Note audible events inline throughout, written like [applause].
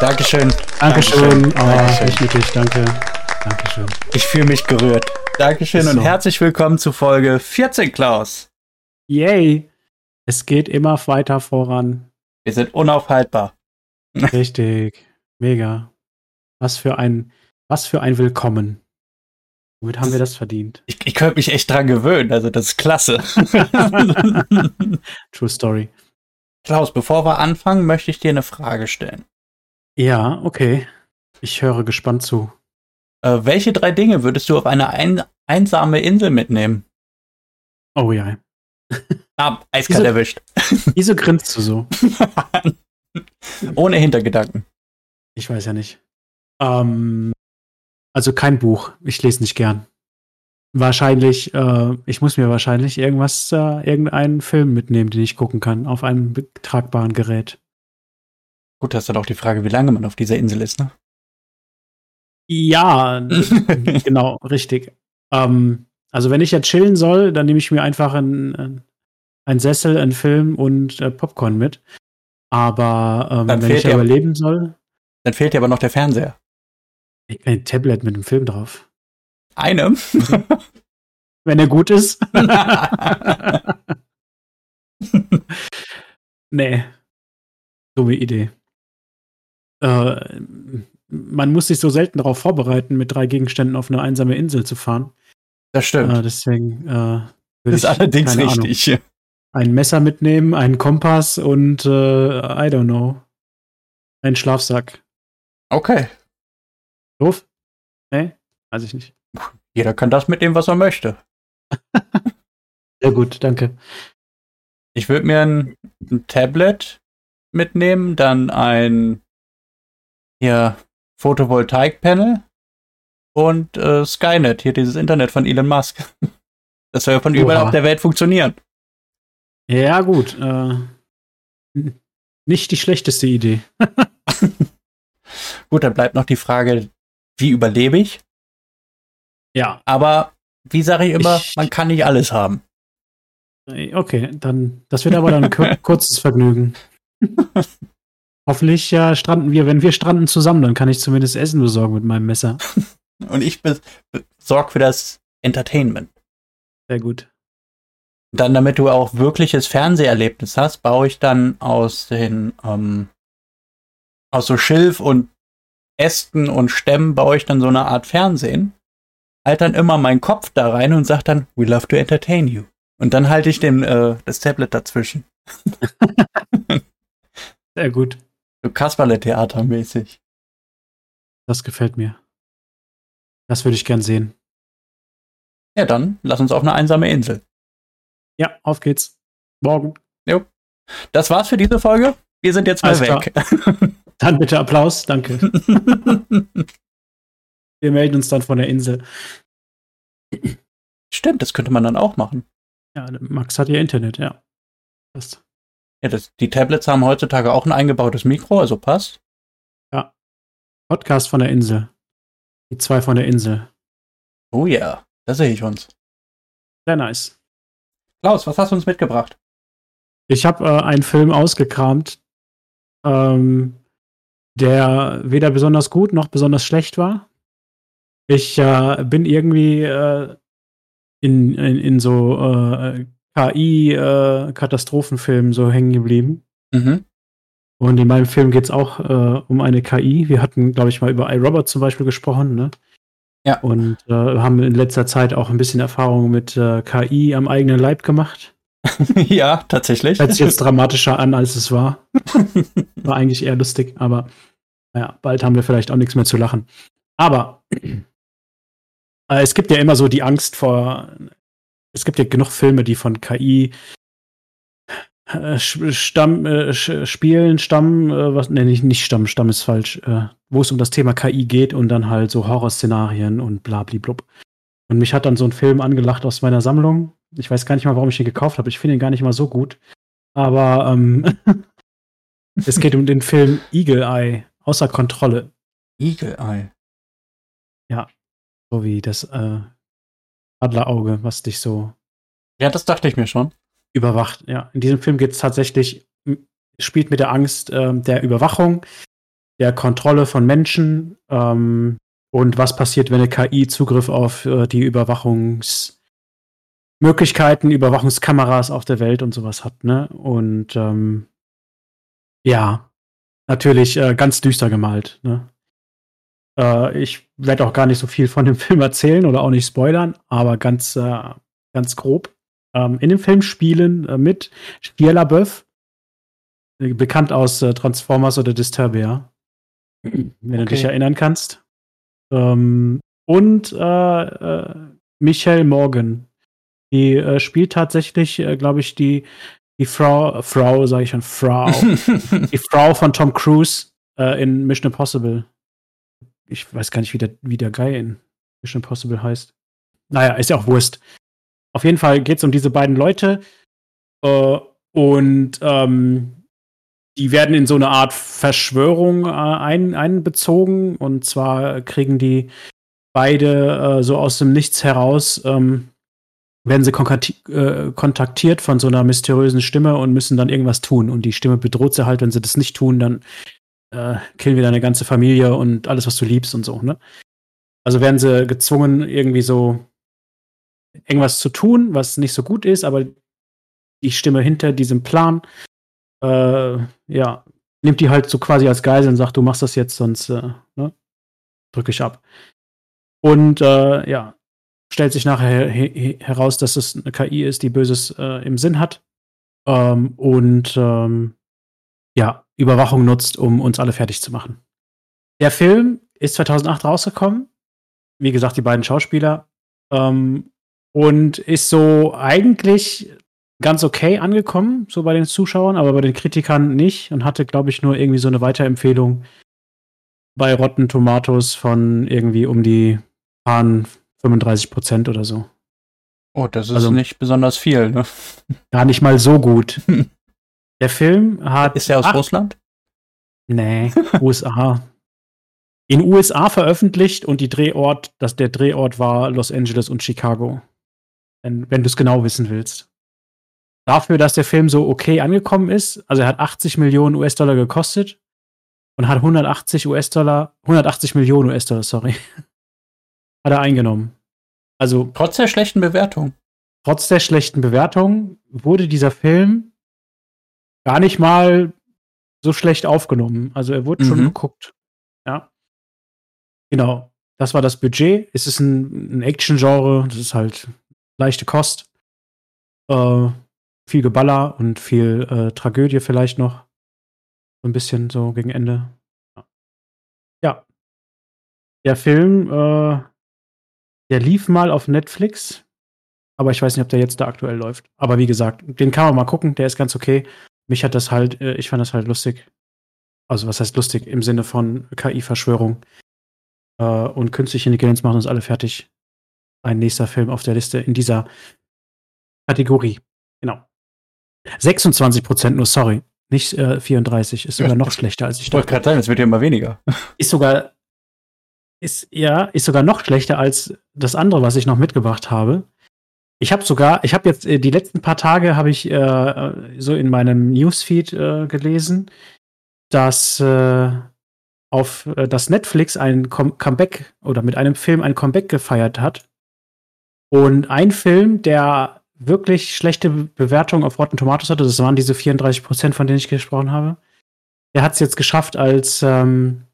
Dankeschön. Dankeschön. Oh, Dankeschön. Richtig, danke. Dankeschön. Ich fühle mich gerührt. Dankeschön so. und herzlich willkommen zu Folge 14, Klaus. Yay. Es geht immer weiter voran. Wir sind unaufhaltbar. Richtig. Mega. Was für ein, was für ein Willkommen. Womit haben wir das verdient? Ich, ich könnte mich echt dran gewöhnen, also das ist klasse. [laughs] True Story. Klaus, bevor wir anfangen, möchte ich dir eine Frage stellen. Ja, okay. Ich höre gespannt zu. Äh, welche drei Dinge würdest du auf eine ein einsame Insel mitnehmen? Oh ja. [laughs] Ah, eiskalt wieso, erwischt. Wieso grinst du so? [laughs] Ohne Hintergedanken. Ich weiß ja nicht. Ähm, also kein Buch. Ich lese nicht gern. Wahrscheinlich, äh, ich muss mir wahrscheinlich irgendwas, äh, irgendeinen Film mitnehmen, den ich gucken kann, auf einem tragbaren Gerät. Gut, das ist dann auch die Frage, wie lange man auf dieser Insel ist, ne? Ja, [laughs] genau, richtig. Ähm, also wenn ich ja chillen soll, dann nehme ich mir einfach einen, einen Sessel, einen Film und äh, Popcorn mit. Aber ähm, wenn ich ja überleben soll. Dann fehlt dir aber noch der Fernseher. Ein Tablet mit einem Film drauf. Einem? [laughs] wenn er gut ist. [laughs] nee. Dumme Idee äh, man muss sich so selten darauf vorbereiten, mit drei Gegenständen auf eine einsame Insel zu fahren. Das stimmt. Äh, deswegen äh, ist allerdings richtig. Ahnung, ein Messer mitnehmen, einen Kompass und äh, I don't know. Einen Schlafsack. Okay. Doof? Nee? Weiß ich nicht. Jeder kann das mitnehmen, was er möchte. [laughs] Sehr gut, danke. Ich würde mir ein, ein Tablet mitnehmen, dann ein hier Photovoltaik-Panel und äh, Skynet, hier dieses Internet von Elon Musk. [laughs] Das soll ja von Oha. überall auf der Welt funktionieren. Ja, gut. Äh, nicht die schlechteste Idee. [laughs] gut, dann bleibt noch die Frage, wie überlebe ich? Ja. Aber wie sage ich immer, ich, man kann nicht alles haben. Okay, dann das wird aber dann ein [laughs] kurzes Vergnügen. Hoffentlich äh, stranden wir, wenn wir stranden zusammen, dann kann ich zumindest Essen besorgen mit meinem Messer. [laughs] Und ich besorge für das Entertainment. Sehr gut. Dann, damit du auch wirkliches Fernseherlebnis hast, baue ich dann aus den, ähm, aus so Schilf und Ästen und Stämmen baue ich dann so eine Art Fernsehen. Halt dann immer meinen Kopf da rein und sag dann, we love to entertain you. Und dann halte ich den, äh, das Tablet dazwischen. [laughs] Sehr gut. So Kasperle-Theater-mäßig. Das gefällt mir. Das würde ich gern sehen. Ja, dann lass uns auf eine einsame Insel. Ja, auf geht's. Morgen. Jo. Das war's für diese Folge. Wir sind jetzt mal Alles weg. [laughs] Dann bitte Applaus, danke. [laughs] Wir melden uns dann von der Insel. Stimmt, das könnte man dann auch machen. Ja, Max hat ja Internet, ja. Passt. Ja, das, die Tablets haben heutzutage auch ein eingebautes Mikro, also passt. Ja. Podcast von der Insel. Die zwei von der Insel. Oh ja, yeah. da sehe ich uns. Sehr nice. Klaus, was hast du uns mitgebracht? Ich habe äh, einen Film ausgekramt, ähm, der weder besonders gut noch besonders schlecht war. Ich äh, bin irgendwie äh, in, in, in so äh, KI-Katastrophenfilm äh, so hängen geblieben. Mhm. Und in meinem Film geht es auch äh, um eine KI. Wir hatten, glaube ich, mal über iRobot zum Beispiel gesprochen, ne? Ja. Und äh, haben in letzter Zeit auch ein bisschen Erfahrung mit äh, KI am eigenen Leib gemacht. [laughs] ja, tatsächlich. Hört sich jetzt dramatischer an, als es war. [laughs] war eigentlich eher lustig, aber naja, bald haben wir vielleicht auch nichts mehr zu lachen. Aber äh, es gibt ja immer so die Angst vor es gibt ja genug Filme, die von KI äh, Stamm, äh, Spielen, Stamm, äh, was, ne, nicht, nicht Stamm, Stamm ist falsch, äh, wo es um das Thema KI geht und dann halt so Horrorszenarien und blablablub. Und mich hat dann so ein Film angelacht aus meiner Sammlung. Ich weiß gar nicht mal, warum ich ihn gekauft habe. Ich finde ihn gar nicht mal so gut. Aber ähm, [laughs] es geht um den Film Eagle Eye, außer Kontrolle. Eagle Eye. Ja, so wie das äh, Adlerauge, was dich so. Ja, das dachte ich mir schon. Überwacht, ja. In diesem Film geht es tatsächlich, spielt mit der Angst äh, der Überwachung. der Kontrolle von Menschen ähm, und was passiert, wenn eine KI Zugriff auf äh, die Überwachungsmöglichkeiten, Überwachungskameras auf der Welt und sowas hat. Ne? Und ähm, ja, natürlich äh, ganz düster gemalt. Ne? Äh, ich werde auch gar nicht so viel von dem [laughs] Film erzählen oder auch nicht spoilern, aber ganz, äh, ganz grob. Ähm, in dem Film spielen äh, mit Shia LaBeouf, äh, bekannt aus äh, Transformers oder Disturbia, wenn okay. du dich erinnern kannst. Ähm, und äh, Michelle Morgan. Die äh, spielt tatsächlich, äh, glaube ich, die, die Frau, Frau, sage ich schon, Frau, [laughs] die Frau von Tom Cruise äh, in Mission Impossible. Ich weiß gar nicht, wie der, wie der Guy in Mission Impossible heißt. Naja, ist ja auch Wurst. Auf jeden Fall geht es um diese beiden Leute. Äh, und ähm, die werden in so eine Art Verschwörung äh, ein, einbezogen. Und zwar kriegen die beide äh, so aus dem Nichts heraus, ähm, werden sie äh, kontaktiert von so einer mysteriösen Stimme und müssen dann irgendwas tun. Und die Stimme bedroht sie halt, wenn sie das nicht tun, dann äh, killen wir deine ganze Familie und alles, was du liebst und so. Ne? Also werden sie gezwungen, irgendwie so irgendwas zu tun, was nicht so gut ist, aber die Stimme hinter diesem Plan äh, ja, nimmt die halt so quasi als Geisel und sagt, du machst das jetzt, sonst äh, ne, drücke ich ab. Und äh, ja, stellt sich nachher her heraus, dass es eine KI ist, die Böses äh, im Sinn hat ähm, und ähm, ja, Überwachung nutzt, um uns alle fertig zu machen. Der Film ist 2008 rausgekommen. Wie gesagt, die beiden Schauspieler. Ähm, und ist so eigentlich ganz okay angekommen, so bei den Zuschauern, aber bei den Kritikern nicht und hatte, glaube ich, nur irgendwie so eine Weiterempfehlung bei Rotten Tomatoes von irgendwie um die 35 Prozent oder so. Oh, das ist also nicht besonders viel, ne? Gar nicht mal so gut. [laughs] Der Film hat. Ist er aus acht, Russland? Nee, [laughs] USA. In USA veröffentlicht und die Drehort, dass der Drehort war Los Angeles und Chicago. Wenn, wenn du es genau wissen willst dafür, dass der Film so okay angekommen ist, also er hat 80 Millionen US-Dollar gekostet und hat 180 US-Dollar, 180 Millionen US-Dollar, sorry, [laughs] hat er eingenommen. Also trotz der schlechten Bewertung. Trotz der schlechten Bewertung wurde dieser Film gar nicht mal so schlecht aufgenommen. Also er wurde mhm. schon geguckt. Ja. Genau. Das war das Budget. Es ist ein, ein Action-Genre. Das ist halt leichte Kost. Äh, viel Geballer und viel äh, Tragödie vielleicht noch. So ein bisschen so gegen Ende. Ja. Der Film, äh, der lief mal auf Netflix, aber ich weiß nicht, ob der jetzt da aktuell läuft. Aber wie gesagt, den kann man mal gucken, der ist ganz okay. Mich hat das halt, äh, ich fand das halt lustig. Also was heißt lustig? Im Sinne von KI-Verschwörung. Äh, und künstliche Intelligenz machen uns alle fertig. Ein nächster Film auf der Liste in dieser Kategorie. Genau. 26 Prozent nur, sorry. Nicht äh, 34, ist sogar noch [laughs] schlechter als ich dachte. Ich wollte gerade sagen, es wird ja immer weniger. [laughs] Ist sogar, ist, ja, ist sogar noch schlechter als das andere, was ich noch mitgebracht habe. Ich habe sogar, ich habe jetzt äh, die letzten paar Tage habe ich äh, so in meinem Newsfeed äh, gelesen, dass äh, auf äh, das Netflix ein Com Comeback oder mit einem Film ein Comeback gefeiert hat. Und ein Film, der wirklich schlechte Bewertung auf Rotten Tomatoes hatte, das waren diese 34 Prozent, von denen ich gesprochen habe. Er hat es jetzt geschafft, als ähm,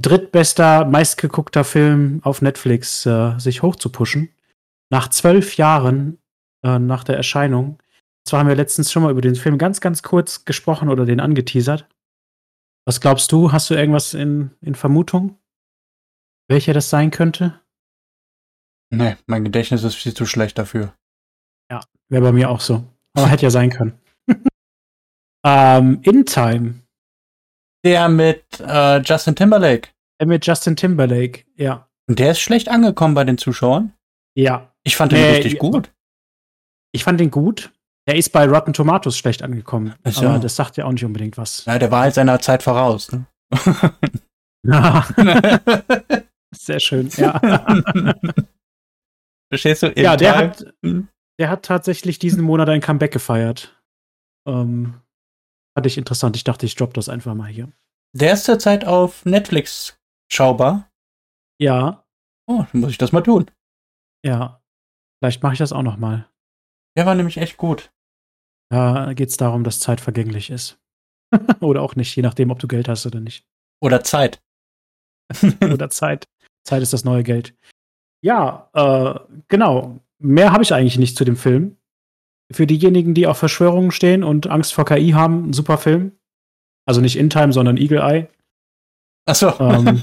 drittbester, meistgeguckter Film auf Netflix äh, sich hochzupuschen. Nach zwölf Jahren äh, nach der Erscheinung. Zwar haben wir letztens schon mal über den Film ganz, ganz kurz gesprochen oder den angeteasert. Was glaubst du? Hast du irgendwas in, in Vermutung? Welcher das sein könnte? Nee, mein Gedächtnis ist viel zu schlecht dafür. Ja, wäre bei mir auch so. Aber hätte ja sein können. [laughs] ähm, In Time. Der mit äh, Justin Timberlake. Der mit Justin Timberlake, ja. Und der ist schlecht angekommen bei den Zuschauern? Ja. Ich fand den nee, richtig gut. Ich fand den gut. Der ist bei Rotten Tomatoes schlecht angekommen. So. Aber das sagt ja auch nicht unbedingt was. Ja, der war halt seiner Zeit voraus. Ne? [laughs] Sehr schön, ja. [laughs] Verstehst du? ja, der hat, hm? Der hat tatsächlich diesen Monat ein Comeback gefeiert. Ähm, fand ich interessant. Ich dachte, ich droppe das einfach mal hier. Der ist zurzeit auf Netflix schaubar. Ja. Oh, dann muss ich das mal tun. Ja. Vielleicht mache ich das auch noch mal. Der war nämlich echt gut. Da geht es darum, dass Zeit vergänglich ist. [laughs] oder auch nicht, je nachdem, ob du Geld hast oder nicht. Oder Zeit. [laughs] [laughs] oder Zeit. Zeit ist das neue Geld. Ja, äh, genau. Mehr habe ich eigentlich nicht zu dem Film. Für diejenigen, die auf Verschwörungen stehen und Angst vor KI haben, ein super Film. Also nicht In Time, sondern Eagle Eye. Achso. Ähm,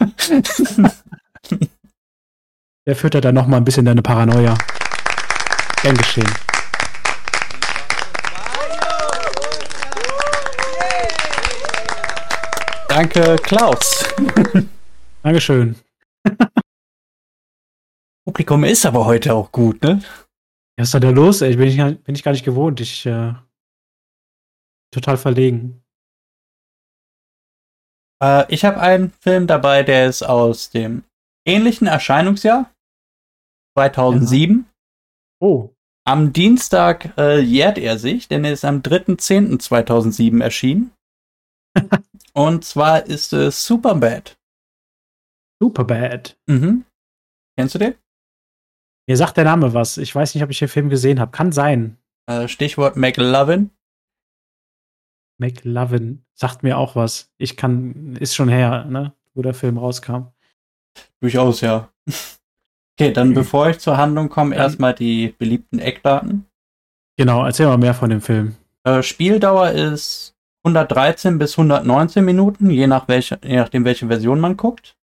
der führt ja dann noch mal ein bisschen deine Paranoia. Gern geschehen. Danke, Klaus. [laughs] Dankeschön. [laughs] Publikum ist aber heute auch gut, ne? Was ist da los? Ey? Bin, ich, bin ich gar nicht gewohnt. Ich äh, total verlegen. Äh, ich habe einen Film dabei, der ist aus dem ähnlichen Erscheinungsjahr 2007. Ja. Oh. Am Dienstag äh, jährt er sich, denn er ist am 3.10.2007 erschienen. [laughs] Und zwar ist es Superbad. Superbad. Mhm. Kennst du den? Mir sagt der Name was. Ich weiß nicht, ob ich den Film gesehen habe. Kann sein. Äh, Stichwort McLovin. McLovin sagt mir auch was. Ich kann, ist schon her, ne, wo der Film rauskam. Durchaus, ja. Okay, dann bevor ich zur Handlung komme, erstmal die beliebten Eckdaten. Genau, erzähl mal mehr von dem Film. Äh, Spieldauer ist 113 bis 119 Minuten, je, nach welche, je nachdem, welche Version man guckt.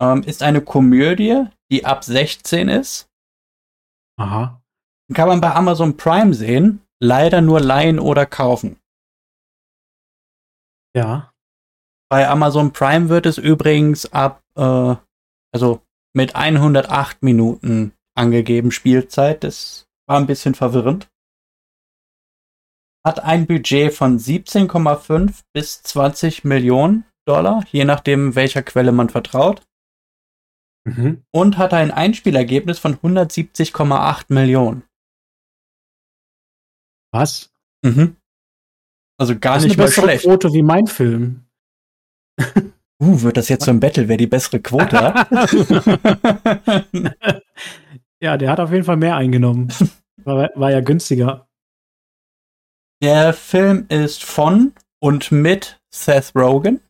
Ähm, ist eine Komödie, die ab 16 ist. Aha. Kann man bei Amazon Prime sehen, leider nur leihen oder kaufen. Ja. Bei Amazon Prime wird es übrigens ab, äh, also mit 108 Minuten angegeben Spielzeit. Das war ein bisschen verwirrend. Hat ein Budget von 17,5 bis 20 Millionen Dollar, je nachdem, welcher Quelle man vertraut. Mhm. Und hat ein Einspielergebnis von 170,8 Millionen. Was? Mhm. Also gar das nicht ist eine mal schlecht. Quote wie mein Film. [laughs] Uh, wird das jetzt so ein Battle, wer die bessere Quote hat? [laughs] ja, der hat auf jeden Fall mehr eingenommen. War, war ja günstiger. Der Film ist von und mit Seth Rogen.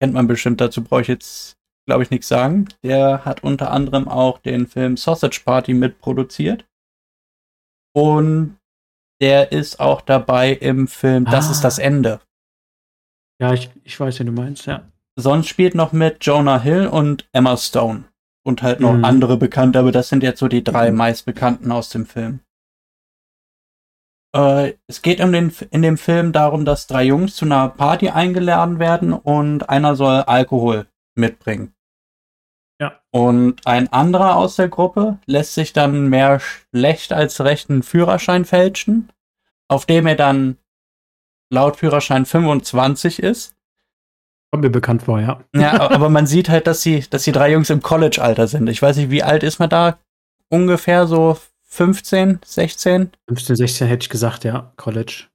Kennt man bestimmt, dazu brauche ich jetzt, glaube ich, nichts sagen. Der hat unter anderem auch den Film Sausage Party mitproduziert. Und der ist auch dabei im Film Das ah. ist das Ende. Ja, ich, ich weiß, wie du meinst, ja. Sonst spielt noch mit Jonah Hill und Emma Stone. Und halt noch mhm. andere Bekannte, aber das sind jetzt so die drei mhm. meistbekannten aus dem Film. Äh, es geht um den, in dem Film darum, dass drei Jungs zu einer Party eingeladen werden und einer soll Alkohol mitbringen. Ja. Und ein anderer aus der Gruppe lässt sich dann mehr schlecht als recht einen Führerschein fälschen, auf dem er dann laut Führerschein 25 ist Kommt mir bekannt vor, ja. Ja, [laughs] aber man sieht halt, dass die, dass die drei Jungs im College-Alter sind. Ich weiß nicht, wie alt ist man da? Ungefähr so 15, 16? 15, 16 hätte ich gesagt, ja, College.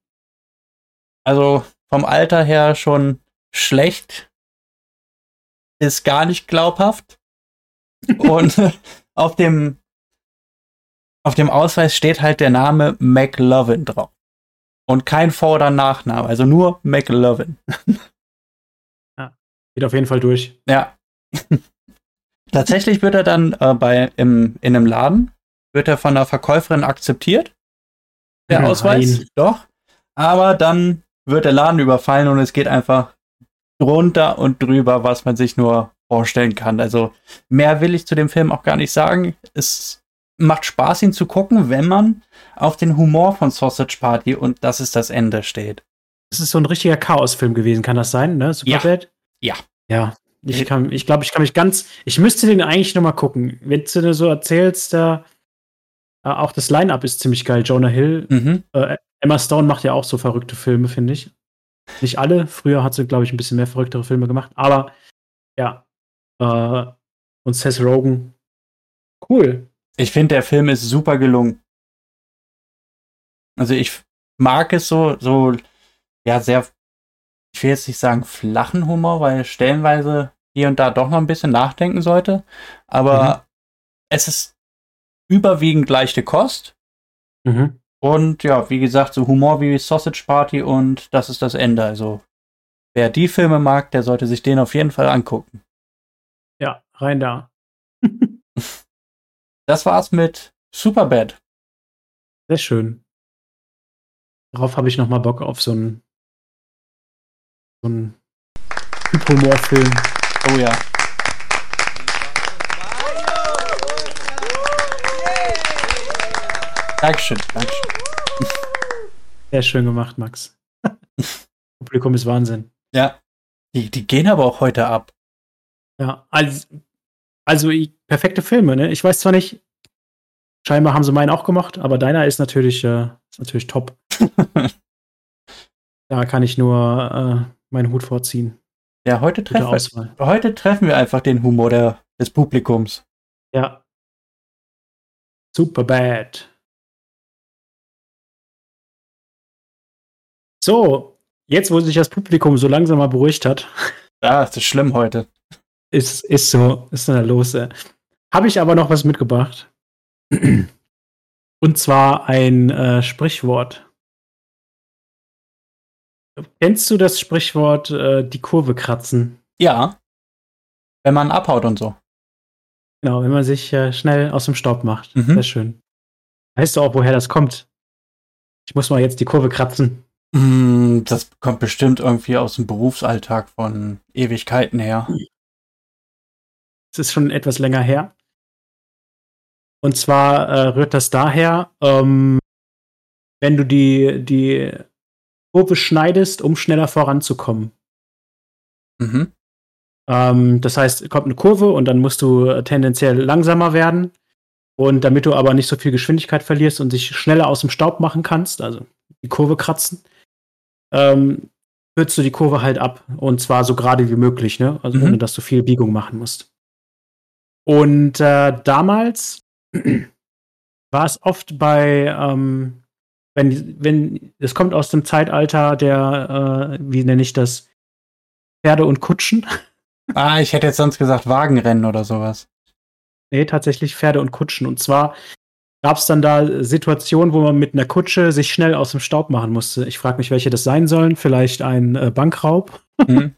Also vom Alter her schon schlecht. Ist gar nicht glaubhaft. [laughs] Und [laughs] auf dem, auf dem Ausweis steht halt der Name McLovin drauf. Und kein Vor- oder Nachname, also nur McLovin. Geht auf jeden Fall durch. Ja. [laughs] Tatsächlich wird er dann äh, bei, im, in einem Laden, wird er von der Verkäuferin akzeptiert. Der Nein. Ausweis. Doch. Aber dann wird der Laden überfallen und es geht einfach drunter und drüber, was man sich nur vorstellen kann. Also mehr will ich zu dem Film auch gar nicht sagen. Es macht Spaß, ihn zu gucken, wenn man auf den Humor von Sausage Party und das ist das Ende steht. Es ist so ein richtiger Chaosfilm gewesen, kann das sein, ne? Superbad? Ja. Ja. Ich kann, ich glaube, ich kann mich ganz, ich müsste den eigentlich noch mal gucken. Wenn du dir so erzählst, da äh, auch das Line-Up ist ziemlich geil. Jonah Hill, mhm. äh, Emma Stone macht ja auch so verrückte Filme, finde ich. Nicht alle. Früher hat sie, glaube ich, ein bisschen mehr verrücktere Filme gemacht. Aber ja. Äh, und Seth Rogen. Cool. Ich finde, der Film ist super gelungen. Also ich mag es so, so, ja, sehr ich will jetzt nicht sagen flachen Humor, weil stellenweise hier und da doch noch ein bisschen nachdenken sollte. Aber mhm. es ist überwiegend leichte Kost. Mhm. Und ja, wie gesagt, so Humor wie Sausage Party und das ist das Ende. Also, wer die Filme mag, der sollte sich den auf jeden Fall angucken. Ja, rein da. [laughs] das war's mit Superbad. Sehr schön. Darauf habe ich noch mal Bock auf so einen so einen Humorfilm. Oh ja. Dankeschön, Dankeschön. Sehr schön gemacht, Max. [laughs] Publikum ist Wahnsinn. Ja. Die, die gehen aber auch heute ab. Ja, also, also perfekte Filme, ne? Ich weiß zwar nicht, scheinbar haben sie meinen auch gemacht, aber deiner ist natürlich, äh, ist natürlich top. [laughs] da kann ich nur äh, meinen Hut vorziehen. Ja, heute treffen, wir, heute treffen wir einfach den Humor der, des Publikums. Ja. Super bad. So, jetzt wo sich das Publikum so langsam mal beruhigt hat. [laughs] Ja, ist schlimm heute. Ist, ist so, ist dann los. Habe ich aber noch was mitgebracht. [clears throat] Und zwar ein äh, Sprichwort. Kennst du das Sprichwort äh, die Kurve kratzen? Ja. Wenn man abhaut und so. Genau, wenn man sich äh, schnell aus dem Staub macht. Mhm. Sehr schön. Weißt du auch, woher das kommt? Ich muss mal jetzt die Kurve kratzen. Mm, das kommt bestimmt irgendwie aus dem Berufsalltag von Ewigkeiten her. Es ist schon etwas länger her. Und zwar äh, rührt das daher, ähm, wenn du die, die Kurve schneidest, um schneller voranzukommen. Mhm. Ähm, das heißt, kommt eine Kurve und dann musst du tendenziell langsamer werden. Und damit du aber nicht so viel Geschwindigkeit verlierst und dich schneller aus dem Staub machen kannst, also die Kurve kratzen, ähm, kürzt du die Kurve halt ab. Und zwar so gerade wie möglich, ne? Also mhm. ohne dass du viel Biegung machen musst. Und äh, damals [clears throat] war es oft bei, ähm, wenn, wenn, es kommt aus dem Zeitalter der, äh, wie nenne ich das, Pferde und Kutschen. [laughs] Ah, ich hätte jetzt sonst gesagt Wagenrennen oder sowas. Nee, tatsächlich Pferde und Kutschen. Und zwar gab es dann da Situationen, wo man mit einer Kutsche sich schnell aus dem Staub machen musste. Ich frage mich, welche das sein sollen. Vielleicht ein äh, Bankraub mhm.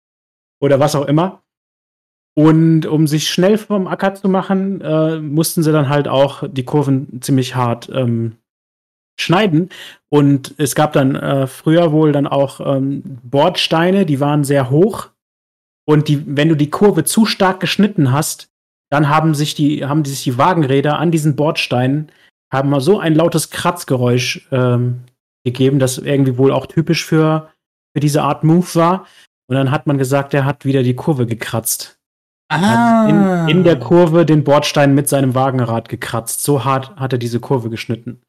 [laughs] oder was auch immer. Und um sich schnell vom Acker zu machen, äh, mussten sie dann halt auch die Kurven ziemlich hart ähm, schneiden. Und es gab dann äh, früher wohl dann auch ähm, Bordsteine, die waren sehr hoch. Und die, wenn du die Kurve zu stark geschnitten hast, dann haben sich die, haben sich die Wagenräder an diesen Bordsteinen haben mal so ein lautes Kratzgeräusch ähm, gegeben, das irgendwie wohl auch typisch für, für diese Art Move war. Und dann hat man gesagt, er hat wieder die Kurve gekratzt. Ah. In, in, der Kurve den Bordstein mit seinem Wagenrad gekratzt. So hart hat er diese Kurve geschnitten.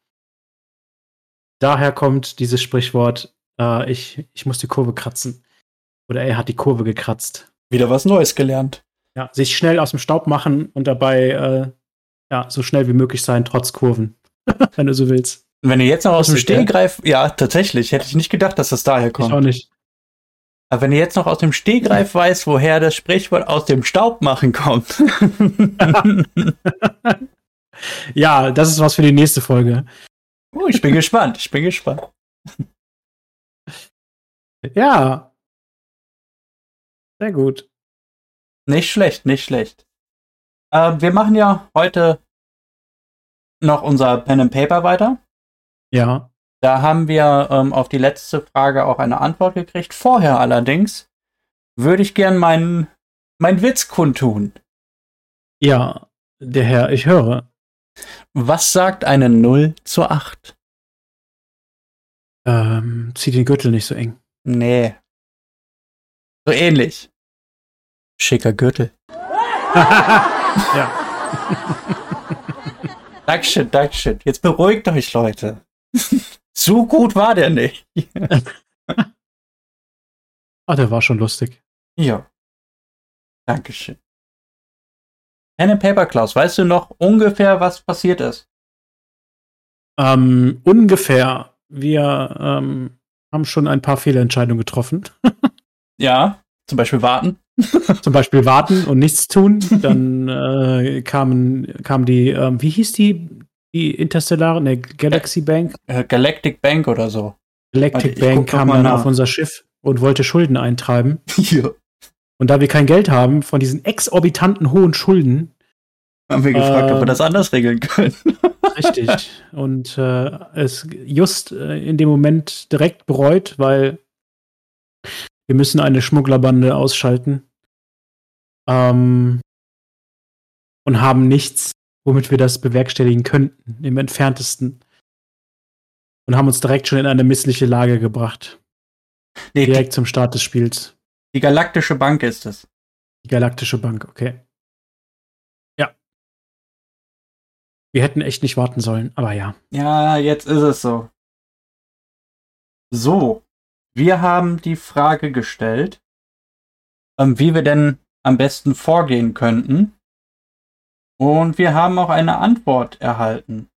Daher kommt dieses Sprichwort, äh, ich, ich muss die Kurve kratzen. Oder er hat die Kurve gekratzt. Wieder was Neues gelernt ja, sich schnell aus dem Staub machen und dabei äh, ja, so schnell wie möglich sein, trotz Kurven, [laughs] wenn du so willst. Wenn du jetzt noch aus dem Stehgreif, ja, tatsächlich, hätte ich nicht gedacht, dass das daher kommt. Ich auch nicht. Aber wenn du jetzt noch aus dem Stehgreif weißt, woher das Sprichwort aus dem Staub machen kommt. [laughs] ja, das ist was für die nächste Folge. Oh, ich bin gespannt, ich bin gespannt. Ja. Sehr gut. Nicht schlecht, nicht schlecht. Äh, wir machen ja heute noch unser Pen and Paper weiter. Ja. Da haben wir ähm, auf die letzte Frage auch eine Antwort gekriegt. Vorher allerdings würde ich gern meinen mein Witz kundtun. Ja, der Herr, ich höre. Was sagt eine 0 zu 8? Ähm, zieh den Gürtel nicht so eng. Nee. So ähnlich. Schicker Gürtel. [laughs] ja. [laughs] Dankeschön, Dankeschön. Jetzt beruhigt euch, Leute. [laughs] so gut war der nicht. Ah, der war schon lustig. Ja. Dankeschön. Pen and Paper Klaus, weißt du noch ungefähr, was passiert ist? Ähm, ungefähr. Wir ähm, haben schon ein paar Fehlentscheidungen getroffen. [laughs] Ja, zum Beispiel warten. [laughs] Zum Beispiel warten und nichts tun. Dann äh, kamen, kam die, ähm, wie hieß die, die Interstellare, ne, Galaxy Bank? Äh, Galactic Bank oder so. Galactic Bank kam dann nach. auf unser Schiff und wollte Schulden eintreiben. [laughs] Hier. Und da wir kein Geld haben, von diesen exorbitanten hohen Schulden, Haben wir gefragt, ob wir Ähm. das anders regeln können. [laughs] richtig, und äh, es just äh, in dem Moment direkt bereut, weil wir müssen eine Schmugglerbande ausschalten. Ähm, und haben nichts, womit wir das bewerkstelligen könnten, im entferntesten. Und haben uns direkt schon in eine missliche Lage gebracht. Nee, Direkt zum Start des Spiels. Die Galaktische Bank ist es. Die Galaktische Bank, okay. Ja. Wir hätten echt nicht warten sollen, aber ja. Ja, jetzt ist es so. So, wir haben die Frage gestellt, ähm, wie wir denn am besten vorgehen könnten. Und wir haben auch eine Antwort erhalten.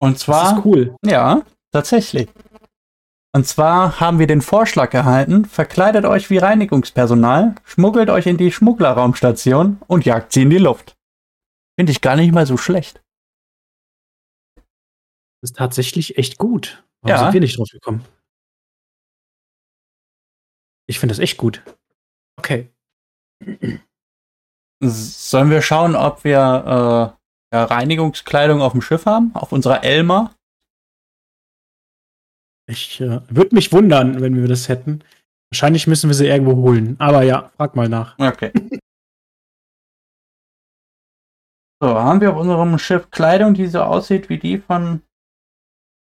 Und Das zwar, ist cool. ja, tatsächlich. Und zwar haben wir den Vorschlag erhalten, verkleidet euch wie Reinigungspersonal, schmuggelt euch in die Schmugglerraumstation und jagt sie in die Luft. Finde ich gar nicht mal so schlecht. Das ist tatsächlich echt gut. Warum Ja. sind wir nicht drauf gekommen? Ich finde das echt gut. Okay. Sollen wir schauen, ob wir äh, ja, Reinigungskleidung auf dem Schiff haben? Auf unserer Elma? Ich äh, würde mich wundern, wenn wir das hätten. Wahrscheinlich müssen wir sie irgendwo holen. Aber ja, frag mal nach. Okay. [laughs] So, haben wir auf unserem Schiff Kleidung, die so aussieht wie die von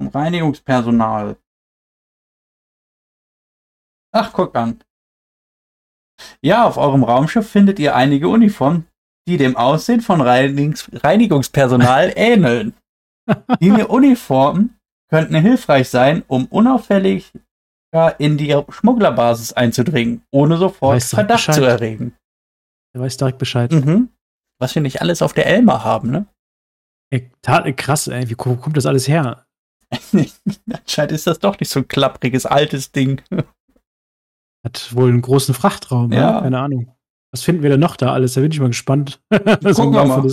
Reinigungspersonal? Ach, guck an. Ja, auf eurem Raumschiff findet ihr einige Uniformen, die dem Aussehen von Reinigungs Reinigungspersonal [laughs] ähneln. Diese Uniformen könnten hilfreich sein, um unauffällig in die Schmugglerbasis einzudringen, ohne sofort Verdacht zu erregen. Der weiß direkt Bescheid. Mhm. Was wir nicht alles auf der Elma haben, ne? Ey, krass, ey. Wie wo kommt das alles her? [laughs] Anscheinend ist das doch nicht so ein klappriges, altes Ding. [laughs] Hat wohl einen großen Frachtraum. Ja. Ja. Keine Ahnung. Was finden wir denn noch da alles? Da bin ich mal gespannt. [laughs] Gucken wir mal.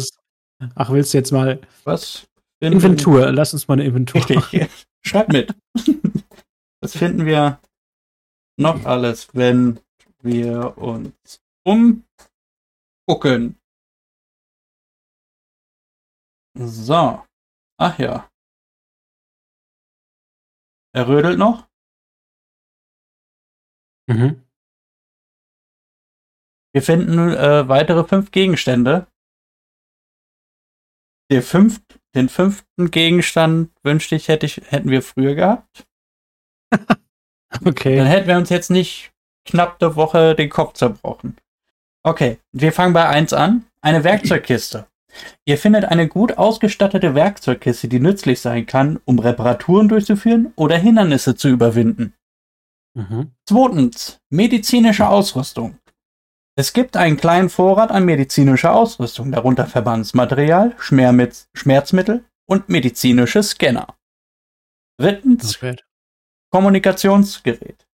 Ach, willst du jetzt mal Was? Inventur? Lass uns mal eine Inventur. Richtig. [laughs] Schreib mit. Was finden wir noch alles, wenn wir uns umgucken? So. Ach ja. Er rödelt noch. Mhm. Wir finden äh, weitere fünf Gegenstände. Der fünft, den fünften Gegenstand wünschte ich, hätte ich, hätten wir früher gehabt. [laughs] Dann Okay. hätten wir uns jetzt nicht knapp eine Woche den Kopf zerbrochen. Okay, wir fangen bei 1 an. Eine Werkzeugkiste. Ihr findet eine gut ausgestattete Werkzeugkiste, die nützlich sein kann, um Reparaturen durchzuführen oder Hindernisse zu überwinden. Mhm. Zweitens, medizinische Ausrüstung. Es gibt einen kleinen Vorrat an medizinischer Ausrüstung, darunter Verbandsmaterial, Schmermitz- Schmerzmittel und medizinische Scanner. Drittens. Kommunikationsgerät.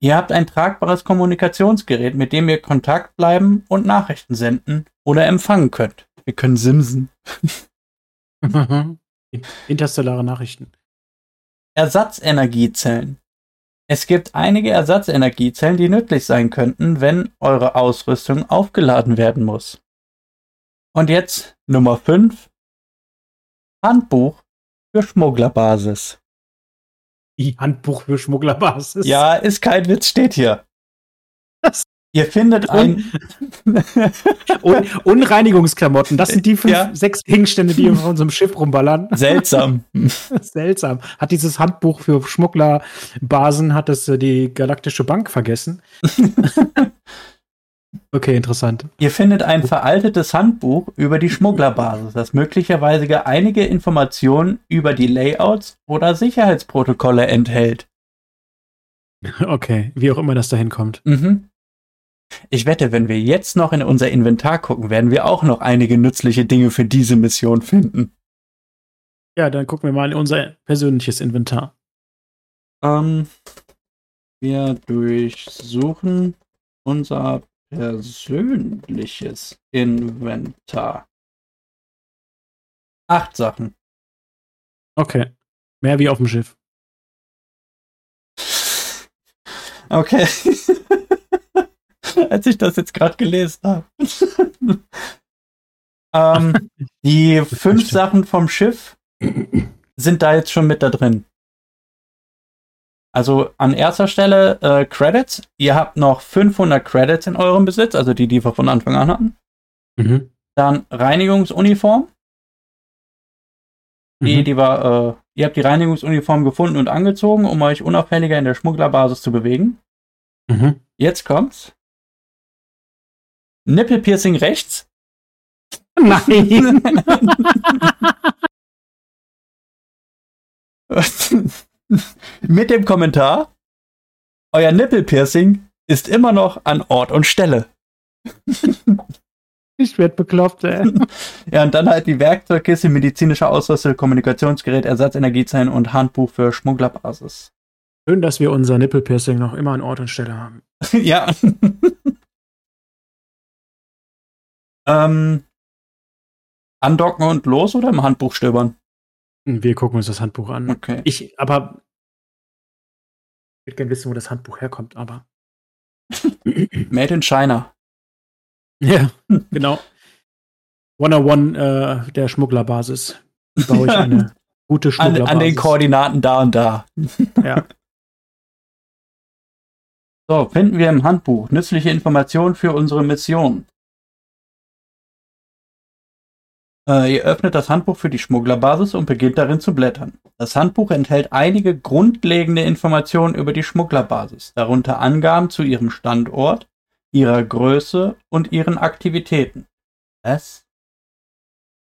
Ihr habt ein tragbares Kommunikationsgerät, mit dem ihr Kontakt bleiben und Nachrichten senden oder empfangen könnt. Wir können simsen. [laughs] Interstellare Nachrichten. Ersatzenergiezellen. Es gibt einige Ersatzenergiezellen, die nützlich sein könnten, wenn eure Ausrüstung aufgeladen werden muss. Und jetzt Nummer 5. Handbuch für Schmugglerbasis. Die Handbuch für Schmugglerbasis. Ja, ist kein Witz, steht hier. Ihr findet ein. Und, [laughs] und Reinigungsklamotten. Das sind die fünf, Ja. sechs Gegenstände, die auf unserem Schiff rumballern. Seltsam. [laughs] Seltsam. Hat dieses Handbuch für Schmugglerbasen, hat es äh, die Galaktische Bank vergessen? [laughs] okay, interessant. Ihr findet ein veraltetes Handbuch über die Schmugglerbasis, das möglicherweise einige Informationen über die Layouts oder Sicherheitsprotokolle enthält. Okay, wie auch immer das dahin kommt. Mhm. Ich wette, wenn wir jetzt noch in unser Inventar gucken, werden wir auch noch einige nützliche Dinge für diese Mission finden. Ja, dann gucken wir mal in unser persönliches Inventar. Ähm, wir durchsuchen unser persönliches Inventar. Acht Sachen. Okay. Mehr wie auf dem Schiff. Okay. [laughs] [laughs] Als ich das jetzt gerade gelesen habe. [laughs] ähm, die [laughs] fünf Sachen vom Schiff sind da jetzt schon mit da drin. Also an erster Stelle äh, Credits. Ihr habt noch 500 Credits in eurem Besitz, also die, die wir von Anfang an hatten. Mhm. Dann Reinigungsuniform. Die, mhm. die war, äh, ihr habt die Reinigungsuniform gefunden und angezogen, um euch unauffälliger in der Schmugglerbasis zu bewegen. Mhm. Jetzt kommt's. Nippelpiercing rechts. Nein. Mit dem Kommentar, euer Nippelpiercing ist immer noch an Ort und Stelle. Ich werd bekloppt, ey. Ja, und dann halt die Werkzeugkiste, medizinische Ausrüstung, Kommunikationsgerät, Ersatzenergiezellen und Handbuch für Schmugglerbasis. Schön, dass wir unser Nippelpiercing noch immer an Ort und Stelle haben. [laughs] ja. Ähm, andocken und los oder im Handbuch stöbern? Wir gucken uns das Handbuch an. Okay. Ich, aber. Ich würde gerne wissen, wo das Handbuch herkommt, aber. [laughs] Made in China. Ja, genau. 101 äh, der Schmugglerbasis. [laughs] Baue ich eine gute Schmugglerbasis? An, an den Koordinaten da und da. Ja. [laughs] So, finden wir im Handbuch nützliche Informationen für unsere Mission. Äh, ihr öffnet das Handbuch für die Schmugglerbasis und beginnt darin zu blättern. Das Handbuch enthält einige grundlegende Informationen über die Schmugglerbasis, darunter Angaben zu ihrem Standort, ihrer Größe und ihren Aktivitäten. Was?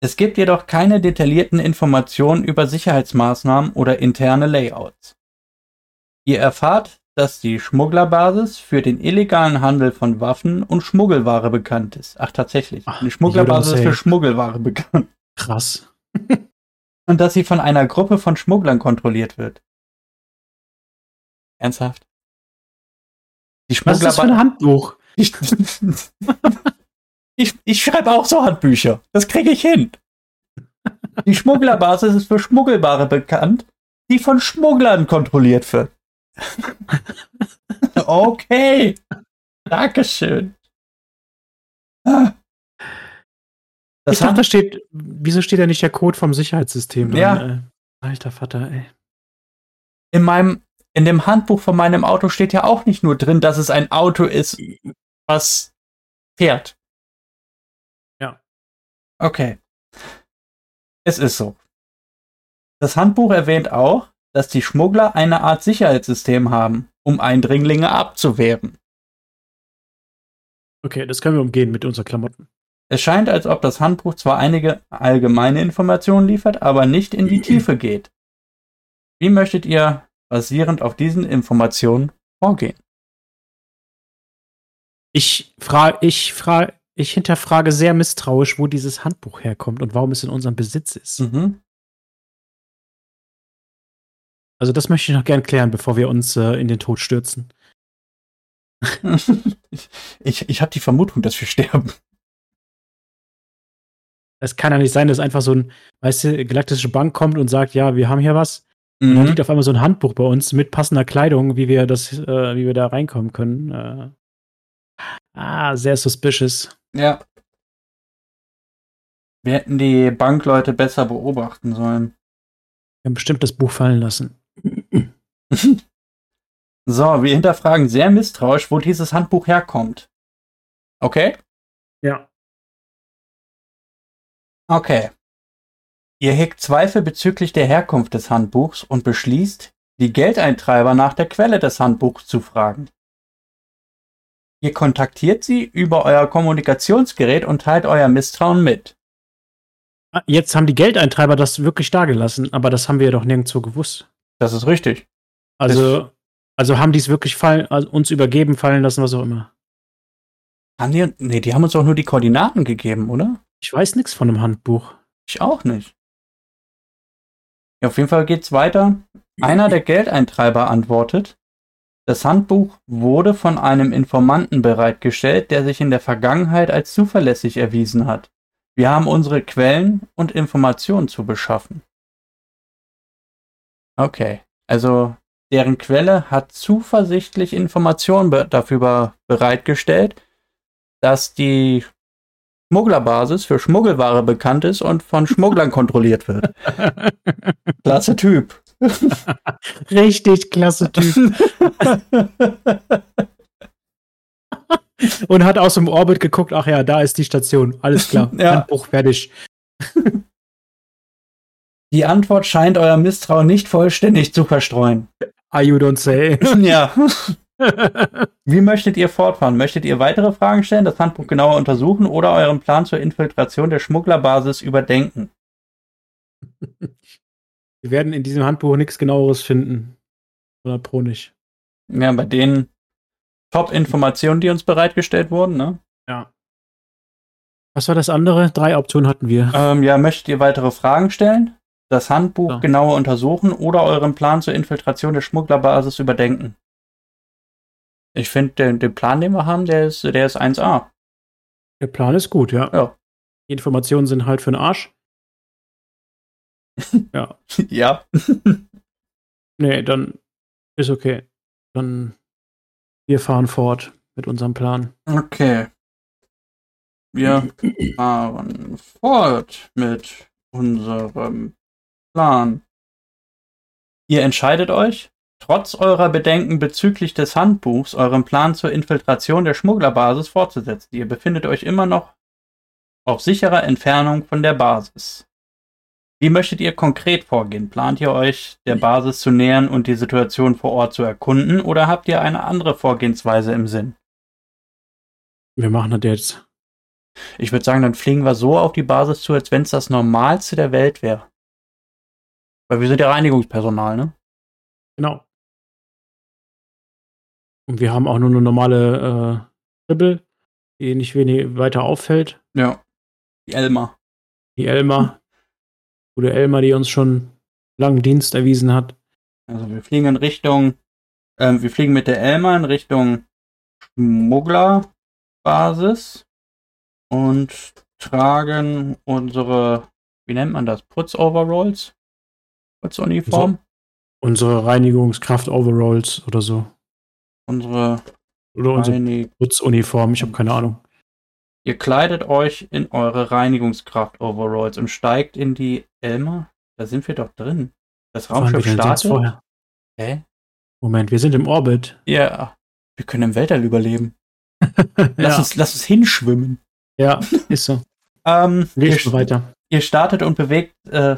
Es gibt jedoch keine detaillierten Informationen über Sicherheitsmaßnahmen oder interne Layouts. Ihr erfahrt, dass die Schmugglerbasis für den illegalen Handel von Waffen und Schmuggelware bekannt ist. Ach, tatsächlich. Die Schmugglerbasis ist für Schmuggelware bekannt. Krass. [laughs] und dass sie von einer Gruppe von Schmugglern kontrolliert wird. Ernsthaft? Die Was ist das für ein Handbuch? Ich, ich, ich schreibe auch so Handbücher. Das kriege ich hin. Die Schmugglerbasis ist für Schmuggelware bekannt, die von Schmugglern kontrolliert wird. Okay. Dankeschön. Das ich dachte, da steht, wieso steht da nicht der Code vom Sicherheitssystem drin? Ja. Äh, alter Vater, ey. In meinem, in dem Handbuch von meinem Auto steht ja auch nicht nur drin, dass es ein Auto ist, was fährt. Ja. Okay. Es ist so. Das Handbuch erwähnt auch, dass die Schmuggler eine Art Sicherheitssystem haben, um Eindringlinge abzuwehren. Okay, das können wir umgehen mit unseren Klamotten. Es scheint, als ob das Handbuch zwar einige allgemeine Informationen liefert, aber nicht in die [clears throat] Tiefe geht. Wie möchtet ihr basierend auf diesen Informationen vorgehen? Ich frage, ich frage, ich hinterfrage sehr misstrauisch, wo dieses Handbuch herkommt und warum es in unserem Besitz ist. Mhm. Also das möchte ich noch gern klären, bevor wir uns äh, in den Tod stürzen. [laughs] ich ich habe die Vermutung, dass wir sterben. Es kann ja nicht sein, dass einfach so ein, weißt du, galaktische Bank kommt und sagt, ja, wir haben hier was. Mhm. Und dann mhm. liegt auf einmal so ein Handbuch bei uns mit passender Kleidung, wie wir das, äh, wie wir da reinkommen können. Äh, ah, sehr suspicious. Ja. Wir hätten die Bankleute besser beobachten sollen. Wir haben bestimmt das Buch fallen lassen. [laughs] so, wir hinterfragen sehr misstrauisch, wo dieses Handbuch herkommt. Okay? Ja. Okay. Ihr hegt Zweifel bezüglich der Herkunft des Handbuchs und beschließt, die Geldeintreiber nach der Quelle des Handbuchs zu fragen. Ihr kontaktiert sie über euer Kommunikationsgerät und teilt euer Misstrauen mit. Ah, jetzt haben die Geldeintreiber das wirklich dagelassen, aber das haben wir ja doch nirgendwo gewusst. Das ist richtig. Also, also haben die es wirklich fallen, also uns übergeben, fallen lassen, was auch immer. Haben die, nee, die haben uns auch nur die Koordinaten gegeben, oder? Ich weiß nichts von dem Handbuch. Ich auch nicht. Ja, auf jeden Fall geht's weiter. Einer der Geldeintreiber antwortet, das Handbuch wurde von einem Informanten bereitgestellt, der sich in der Vergangenheit als zuverlässig erwiesen hat. Wir haben unsere Quellen und Informationen zu beschaffen. Okay, also deren Quelle hat zuversichtlich Informationen be dafür bereitgestellt, dass die Schmugglerbasis für Schmuggelware bekannt ist und von Schmugglern [laughs] kontrolliert wird. Klasse Typ. [laughs] Richtig klasse Typ. [laughs] und hat aus dem Orbit geguckt, ach ja, da ist die Station. Alles klar. Ja. Handbuch fertig. Die Antwort scheint euer Misstrauen nicht vollständig zu verstreuen. Ah, you don't say. [laughs] Ja. [laughs] Wie möchtet ihr fortfahren? Möchtet ihr weitere Fragen stellen, das Handbuch genauer untersuchen oder euren Plan zur Infiltration der Schmugglerbasis überdenken? Wir werden in diesem Handbuch nichts genaueres finden. Oder pro nicht. Ja, bei den Top-Informationen, die uns bereitgestellt wurden, ne? Ja. Was war das andere? Drei Optionen hatten wir. Ähm, ja, möchtet ihr weitere Fragen stellen? Das Handbuch Ja. genauer untersuchen oder euren Plan zur Infiltration der Schmugglerbasis überdenken? Ich finde, den, den Plan, den wir haben, der ist, der ist 1A. Der Plan ist gut, ja. Ja. Die Informationen sind halt für den Arsch. [laughs] ja. ja. [laughs] Nee, dann ist okay. Dann wir fahren fort mit unserem Plan. Okay. Wir [clears throat] fahren fort mit unserem Plan. Ihr entscheidet euch, trotz eurer Bedenken bezüglich des Handbuchs, euren Plan zur Infiltration der Schmugglerbasis fortzusetzen. Ihr befindet euch immer noch auf sicherer Entfernung von der Basis. Wie möchtet ihr konkret vorgehen? Plant ihr euch der Basis zu nähern und die Situation vor Ort zu erkunden oder habt ihr eine andere Vorgehensweise im Sinn? Wir machen das jetzt. Ich würde sagen, dann fliegen wir so auf die Basis zu, als wenn es das Normalste der Welt wäre. Weil wir sind ja Reinigungspersonal, ne? Genau. Und wir haben auch nur eine normale äh, Dribbel, die nicht wenig weiter auffällt. Ja. Die Elmar. Die Elmar. [laughs] Gute Elmar, die uns schon langen Dienst erwiesen hat. Also wir fliegen in Richtung, ähm, wir fliegen mit der Elmar in Richtung Schmugglerbasis und tragen unsere, wie nennt man das, Putzoveralls? Putzuniform? Unsere Reinigungskraft-Overalls oder so. Unsere Oder unsere Reinig Putzuniform, ich habe keine Ahnung. Ihr kleidet euch in eure Reinigungskraft-Overalls und steigt in die Elmar. Da sind wir doch drin. Das Raumschiff startet. vorher? Hä? Moment, wir sind im Orbit. Ja, wir können im Weltall überleben. [laughs] Lass, ja, uns, lass uns hinschwimmen. ja, ist so. [laughs] Ähm, ihr, weiter. ihr startet und bewegt, äh,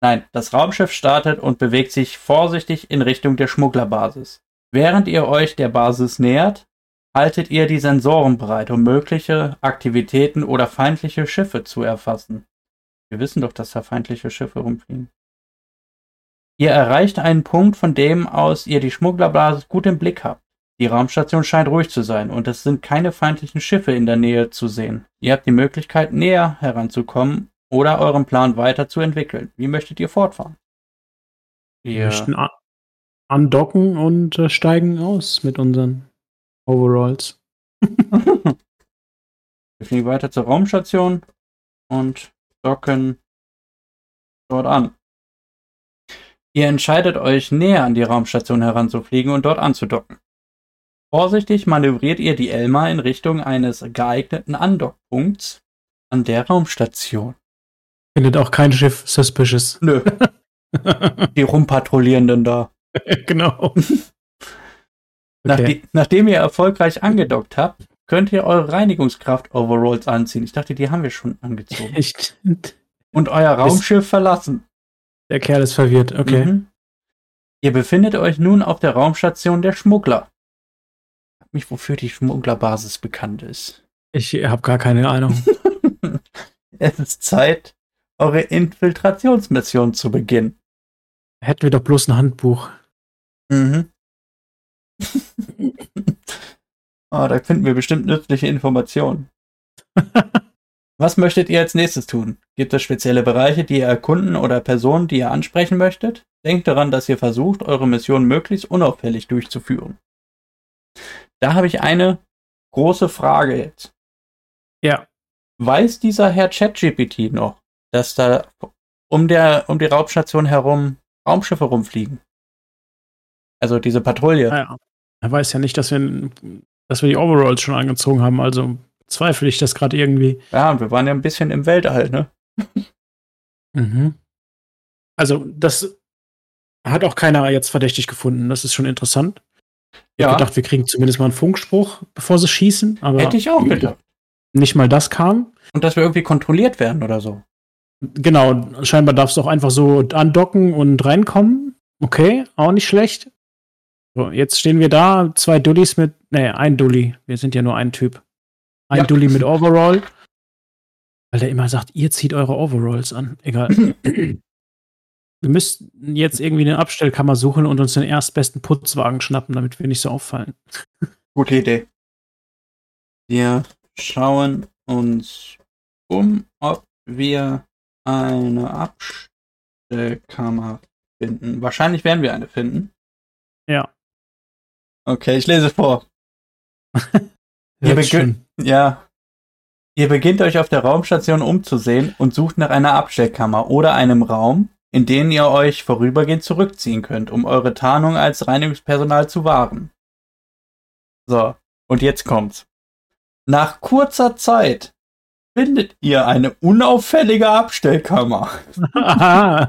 nein, das Raumschiff startet und bewegt sich vorsichtig in Richtung der Schmugglerbasis. Während ihr euch der Basis nähert, haltet ihr die Sensoren bereit, um mögliche Aktivitäten oder feindliche Schiffe zu erfassen. Wir wissen doch, dass da feindliche Schiffe rumfliegen. Ihr erreicht einen Punkt, von dem aus ihr die Schmugglerbasis gut im Blick habt. Die Raumstation scheint ruhig zu sein und es sind keine feindlichen Schiffe in der Nähe zu sehen. Ihr habt die Möglichkeit, näher heranzukommen oder euren Plan weiterzuentwickeln. Wie möchtet ihr fortfahren? Wir möchten andocken und äh, steigen aus mit unseren Overalls. [laughs] wir fliegen weiter zur Raumstation und docken dort an. Ihr entscheidet euch, näher an die Raumstation heranzufliegen und dort anzudocken. Vorsichtig manövriert ihr die Elmar in Richtung eines geeigneten Andockpunkts an der Raumstation. Findet auch kein Schiff suspicious. Nö, [laughs] die rumpatrouillierenden da. [laughs] genau. [laughs] Nachde nachdem ihr erfolgreich angedockt habt, könnt ihr eure Reinigungskraft-Overalls anziehen. Ich dachte, die haben wir schon angezogen. Ich, Und euer Raumschiff verlassen. der Kerl ist verwirrt. Okay. Mhm. Ihr befindet euch nun auf der Raumstation der Schmuggler. Frag mich, wofür die Schmugglerbasis bekannt ist. Ich habe gar keine Ahnung. es ist Zeit, eure Infiltrationsmission zu beginnen. Hätten wir doch bloß ein Handbuch. Mhm. oh, [laughs] da finden wir bestimmt nützliche Informationen. [laughs] Was möchtet ihr als nächstes tun? Gibt es spezielle Bereiche, die ihr erkunden oder Personen, die ihr ansprechen möchtet? Denkt daran, dass ihr versucht, eure Mission möglichst unauffällig durchzuführen. Da habe ich eine große Frage jetzt. Ja. Weiß dieser Herr ChatGPT noch, dass da um, der, um die Raumstation herum Raumschiffe rumfliegen? Also diese Patrouille. Ja, er weiß ja nicht, dass wir, dass wir die Overalls schon angezogen haben, also zweifle ich das gerade irgendwie. Ja, und wir waren ja ein bisschen im Weltall, ne? [laughs] mhm. Also, das hat auch keiner jetzt verdächtig gefunden. Das ist schon interessant. Ich ja. gedacht, wir kriegen zumindest mal einen Funkspruch, bevor sie schießen. Aber Hätte ich auch gedacht. Nicht mal das kam. Und dass wir irgendwie kontrolliert werden oder so. Genau, scheinbar darfst du auch einfach so andocken und reinkommen. Okay, auch nicht schlecht. So, jetzt stehen wir da, zwei Dullis mit, nee, ein Dulli. Wir sind ja nur ein Typ. Ein ja. Dulli mit [laughs] Overall. Weil der immer sagt, ihr zieht eure Overalls an. Egal. [clears throat] wir müssten jetzt irgendwie eine Abstellkammer suchen und uns den erstbesten Putzwagen schnappen, damit wir nicht so auffallen. [laughs] Gute Idee. Wir schauen uns um, ob wir eine Abstellkammer finden. Wahrscheinlich werden wir eine finden. Ja. Okay, ich lese vor. [laughs] ihr beginnt, ja. Ihr beginnt euch auf der Raumstation umzusehen und sucht nach einer Abstellkammer oder einem Raum, in den ihr euch vorübergehend zurückziehen könnt, um eure Tarnung als Reinigungspersonal zu wahren. So, und jetzt kommt's. Nach kurzer Zeit findet ihr eine unauffällige Abstellkammer. [laughs]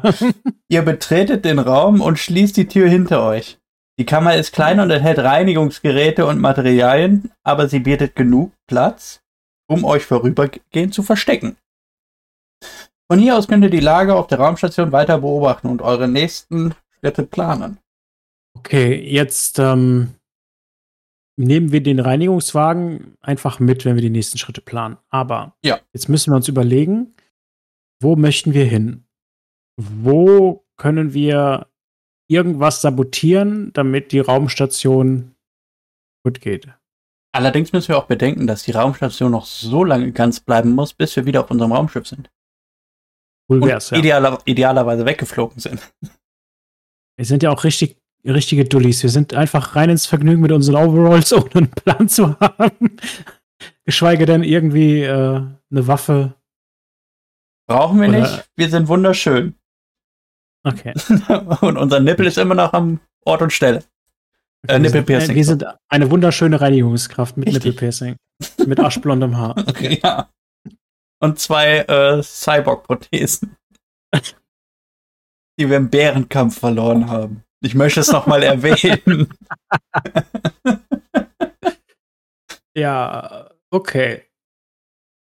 ihr betretet den Raum und schließt die Tür hinter euch. Die Kammer ist klein und enthält Reinigungsgeräte und Materialien, aber sie bietet genug Platz, um euch vorübergehend zu verstecken. Von hier aus könnt ihr die Lage auf der Raumstation weiter beobachten und eure nächsten Schritte planen. Okay, jetzt ähm, nehmen wir den Reinigungswagen einfach mit, wenn wir die nächsten Schritte planen. Aber ja. jetzt müssen wir uns überlegen, wo möchten wir hin? Wo können wir irgendwas sabotieren, damit die Raumstation gut geht? Allerdings müssen wir auch bedenken, dass die Raumstation noch so lange ganz bleiben muss, bis wir wieder auf unserem Raumschiff sind. Cool wär's, ja. idealer, idealerweise weggeflogen sind. Wir sind ja auch richtig richtige Dullis. Wir sind einfach rein ins Vergnügen mit unseren Overalls, [laughs] ohne einen Plan zu haben. Geschweige denn irgendwie äh, eine Waffe. Brauchen wir Oder nicht. Wir sind wunderschön. Okay. [laughs] und unser Nippel ist immer noch am Ort und Stelle. Äh, Nippelpiercing. Wir sind eine wunderschöne Reinigungskraft mit Nippelpiercing. mit [laughs] aschblondem Haar. Okay. Ja. Und zwei äh, Cyborg-Prothesen. die wir im Bärenkampf verloren haben. Ich möchte es nochmal erwähnen. [laughs] ja, okay.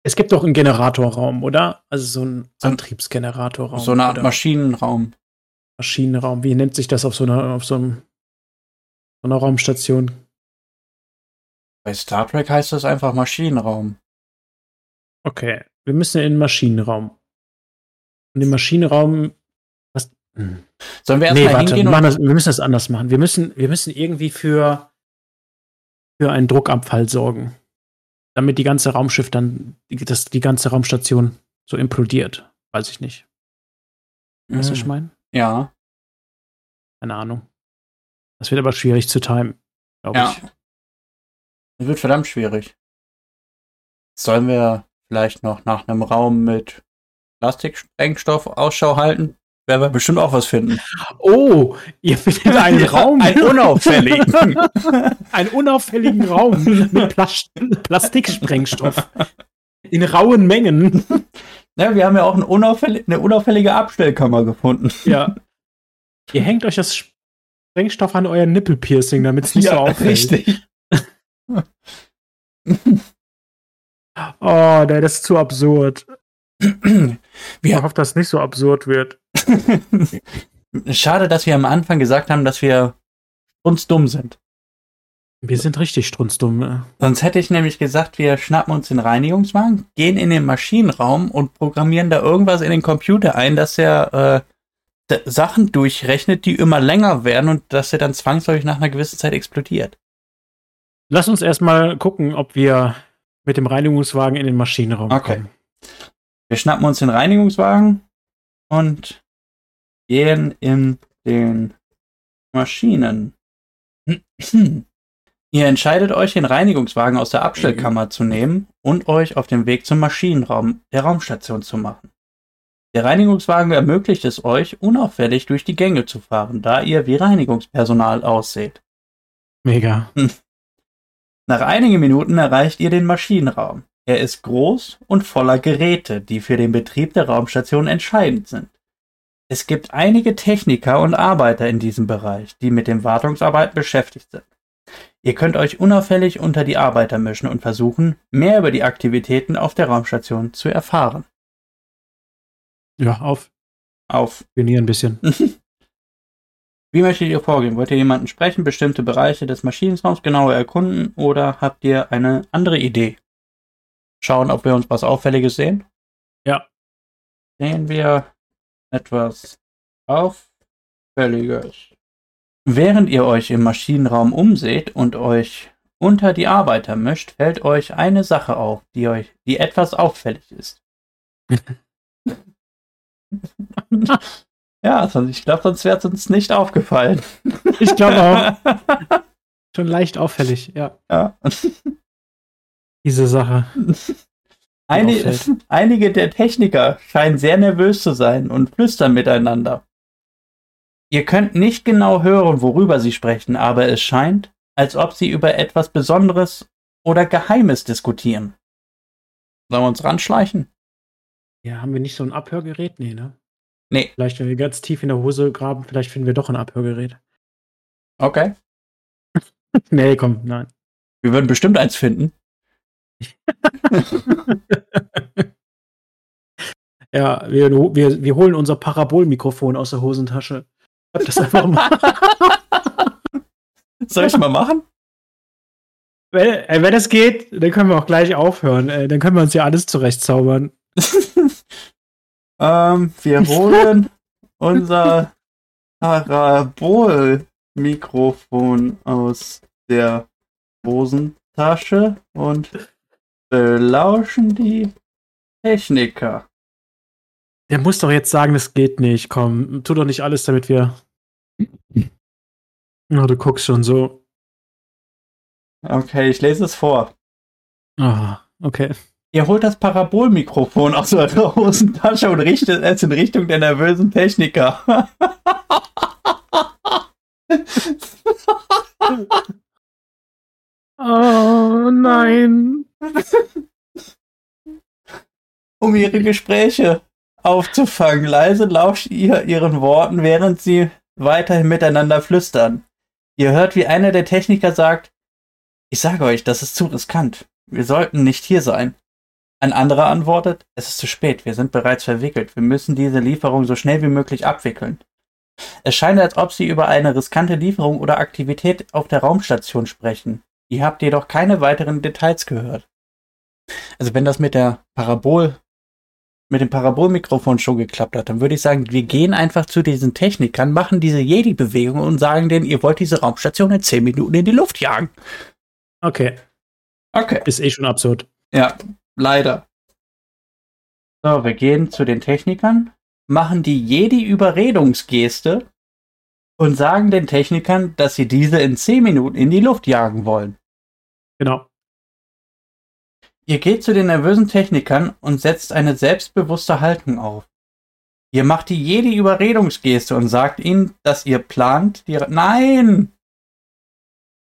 Es gibt doch einen Generatorraum, oder? Also so ein Antriebsgeneratorraum. So eine Art oder? Maschinenraum. Maschinenraum. Wie nennt sich das auf so einer, auf so, einem, so einer Raumstation? Bei Star Trek heißt das einfach Maschinenraum. Okay, wir müssen in den Maschinenraum. Und im Maschinenraum. Sollen wir erstmal nee, hingehen? Wir, das, wir müssen das anders machen. Wir müssen, wir müssen irgendwie für, für einen Druckabfall sorgen. Damit die ganze Raumschiff dann, das, die ganze Raumstation so implodiert. Weiß ich nicht. Weißt du, was ich hm. meine? Ja. Keine Ahnung. Das wird aber schwierig zu timen, glaube ja. ich. Das wird verdammt schwierig. Sollen wir vielleicht noch nach einem Raum mit Plastiksprengstoff Ausschau halten? Werden wir bestimmt auch was finden. Oh, ihr findet einen [laughs] Raum. Einen unauffälligen. [laughs] einen unauffälligen Raum mit Plas Plastiksprengstoff. In rauen Mengen. Ja, wir haben ja auch eine, unauffällig, eine unauffällige Abstellkammer gefunden. Ja. Ihr hängt euch das Sprengstoff an euer Nippelpiercing, damit es nicht ja, so auffällt. Richtig. [laughs] oh, nee, das ist zu absurd. Ich hoffe, dass es nicht so absurd wird. [laughs] Schade, dass wir am Anfang gesagt haben, dass wir uns dumm sind. Wir sind richtig strunzdumm. Sonst hätte ich nämlich gesagt, wir schnappen uns den Reinigungswagen, gehen in den Maschinenraum und programmieren da irgendwas in den Computer ein, dass er äh, Sachen durchrechnet, die immer länger werden und dass er dann zwangsläufig nach einer gewissen Zeit explodiert. Lass uns erstmal gucken, ob wir mit dem Reinigungswagen in den Maschinenraum okay. kommen. Wir schnappen uns den Reinigungswagen und gehen in den Maschinen. [clears throat] Ihr entscheidet euch, den Reinigungswagen aus der Abstellkammer zu nehmen und euch auf den Weg zum Maschinenraum der Raumstation zu machen. Der Reinigungswagen ermöglicht es euch, unauffällig durch die Gänge zu fahren, da ihr wie Reinigungspersonal ausseht. Mega. Nach einigen Minuten erreicht ihr den Maschinenraum. Er ist groß und voller Geräte, die für den Betrieb der Raumstation entscheidend sind. Es gibt einige Techniker und Arbeiter in diesem Bereich, die mit den Wartungsarbeiten beschäftigt sind. Ihr könnt euch unauffällig unter die Arbeiter mischen und versuchen, mehr über die Aktivitäten auf der Raumstation zu erfahren. Ja, auf. Auf. Genier ein bisschen. [laughs] Wie möchtet ihr vorgehen? Wollt ihr jemanden sprechen, bestimmte Bereiche des Maschinenraums genauer erkunden oder habt ihr eine andere Idee? Schauen, ob wir uns was Auffälliges sehen? Ja. Sehen wir etwas Auffälliges. Während ihr euch im Maschinenraum umseht und euch unter die Arbeiter mischt, fällt euch eine Sache auf, die euch, die etwas auffällig ist. [laughs] ja, ich glaube, sonst wäre es uns nicht aufgefallen. Ich glaube auch. [laughs] Schon leicht auffällig, ja. Ja. Diese Sache. [laughs] Einige, [laughs] einige der Techniker scheinen sehr nervös zu sein und flüstern miteinander. Ihr könnt nicht genau hören, worüber sie sprechen, aber es scheint, als ob sie über etwas Besonderes oder Geheimes diskutieren. Sollen wir uns ranschleichen? Ja, haben wir nicht so ein Abhörgerät? Nee, ne? Nee. Vielleicht, wenn wir ganz tief in der Hose graben, vielleicht finden wir doch ein Abhörgerät. Okay. [laughs] nee, komm, nein. Wir würden bestimmt eins finden. [laughs] ja, wir, wir, wir holen unser Parabolmikrofon aus der Hosentasche. Das einfach mal. [laughs] Soll ich mal machen? Wenn, äh, wenn es geht, dann können wir auch gleich aufhören. Äh, dann können wir uns ja alles zurechtzaubern. [laughs] ähm, wir holen unser Parabolmikrofon aus der Hosentasche und belauschen die Techniker. Der muss doch jetzt sagen, es geht nicht. Komm, tu doch nicht alles, damit wir. Oh, du guckst schon so. Okay, ich lese es vor. Ah, okay. Ihr holt das Parabolmikrofon aus eurer Hosentasche und richtet es in Richtung der nervösen Techniker. [laughs] oh nein. [laughs] um ihre Gespräche aufzufangen. Leise lauscht ihr ihren Worten, während sie weiterhin miteinander flüstern. Ihr hört, wie einer der Techniker sagt, ich sage euch, das ist zu riskant. Wir sollten nicht hier sein. Ein anderer antwortet, es ist zu spät, wir sind bereits verwickelt. Wir müssen diese Lieferung so schnell wie möglich abwickeln. Es scheint, als ob sie über eine riskante Lieferung oder Aktivität auf der Raumstation sprechen. Ihr habt jedoch keine weiteren Details gehört. Also wenn das mit der Parabol mit dem Parabolmikrofon schon geklappt hat, dann würde ich sagen, wir gehen einfach zu diesen Technikern, machen diese Jedi-Bewegung und sagen denen, ihr wollt diese Raumstation in 10 Minuten in die Luft jagen. Okay. Okay. Ist eh schon absurd. Ja, leider. So, wir gehen zu den Technikern, machen die Jedi-Überredungsgeste und sagen den Technikern, dass sie diese in 10 Minuten in die Luft jagen wollen. Genau. Ihr geht zu den nervösen Technikern und setzt eine selbstbewusste Haltung auf. Ihr macht die jede Überredungsgeste und sagt ihnen, dass ihr plant, die, nein!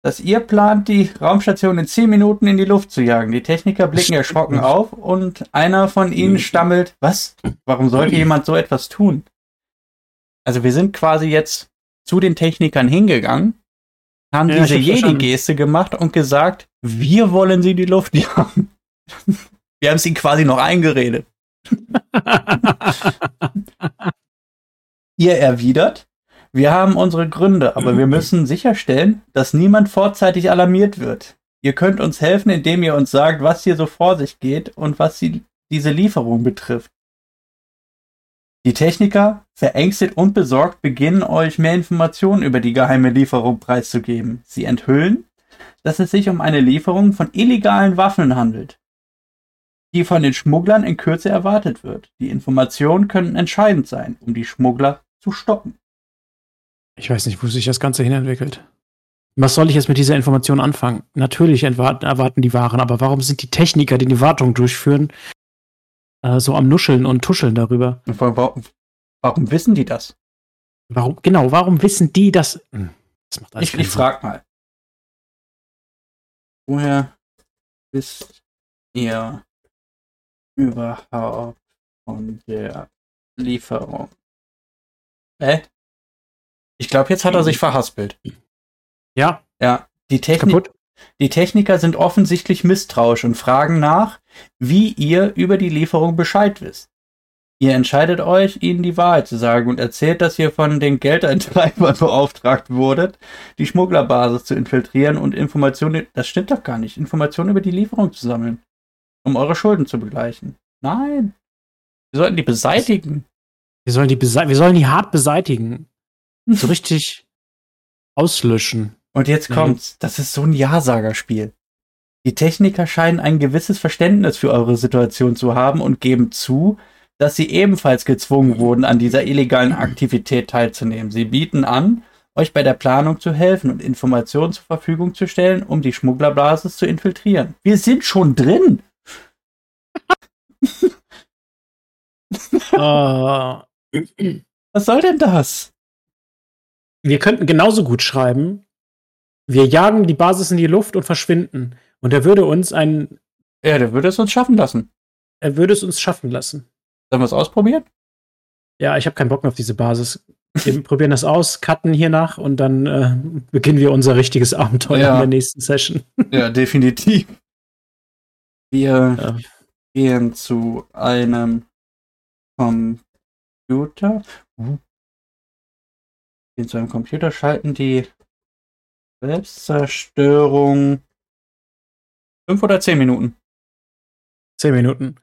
Dass ihr plant, die Raumstation in 10 Minuten in die Luft zu jagen. Die Techniker blicken erschrocken auf und einer von ihnen stammelt, was? Warum sollte jemand so etwas tun? Also wir sind quasi jetzt zu den Technikern hingegangen, haben ja, diese Jedi-Geste gemacht und gesagt, wir wollen sie die Luft jagen. [laughs] Wir haben es ihnen quasi noch eingeredet. Ihr erwidert, wir haben unsere Gründe, aber wir müssen sicherstellen, dass niemand vorzeitig alarmiert wird. Ihr könnt uns helfen, indem ihr uns sagt, was hier so vor sich geht und was die, diese Lieferung betrifft. Die Techniker, verängstigt und besorgt, beginnen euch mehr Informationen über die geheime Lieferung preiszugeben. Sie enthüllen, dass es sich um eine Lieferung von illegalen Waffen handelt. die von den Schmugglern in Kürze erwartet wird. Die Informationen können entscheidend sein, um die Schmuggler zu stoppen. Ich weiß nicht, wo sich das Ganze hinentwickelt. Was soll ich jetzt mit dieser Information anfangen? Natürlich erwarten die Waren, aber warum sind die Techniker, die die Wartung durchführen, äh, so am Nuscheln und Tuscheln darüber? Warum, warum, wissen die das? Warum, genau, warum wissen die das? Hm, das ich ich frag mal. Woher wisst ihr überhaupt von der Lieferung? Äh? Ich glaube, jetzt hat er sich verhaspelt. Ja. Ja. Die, Technik, die Techniker sind offensichtlich misstrauisch und fragen nach, wie ihr über die Lieferung Bescheid wisst. Ihr entscheidet euch, ihnen die Wahrheit zu sagen und erzählt, dass ihr von den Geldeintreibern [laughs] beauftragt wurdet, die Schmugglerbasis zu infiltrieren und Informationen, das stimmt doch gar nicht, Informationen über die Lieferung zu sammeln, um eure Schulden zu begleichen. Nein. Wir sollten die beseitigen. Wir sollen die, wir sollen die hart beseitigen. So richtig auslöschen. Und jetzt kommt's. Das ist so ein Ja-Sager-Spiel. Die Techniker scheinen ein gewisses Verständnis für eure Situation zu haben und geben zu, dass sie ebenfalls gezwungen wurden, an dieser illegalen Aktivität teilzunehmen. Sie bieten an, euch bei der Planung zu helfen und Informationen zur Verfügung zu stellen, um die Schmugglerbasis zu infiltrieren. Wir sind schon drin. uh. [laughs] Was soll denn das? Wir könnten genauso gut schreiben, wir jagen die Basis in die Luft und verschwinden. Und er würde uns ein. Ja, der würde es uns schaffen lassen. Er würde es uns schaffen lassen. Sollen wir es ausprobieren? Ja, ich habe keinen Bock mehr auf diese Basis. Wir [laughs] probieren das aus, cutten hier nach und dann äh, beginnen wir unser richtiges Abenteuer ja. in der nächsten Session. Ja, definitiv. Wir ja. gehen zu einem Computer. Uh. Gehen zu einem Computer, schalten die Selbstzerstörung. Fünf oder zehn Minuten? Zehn Minuten.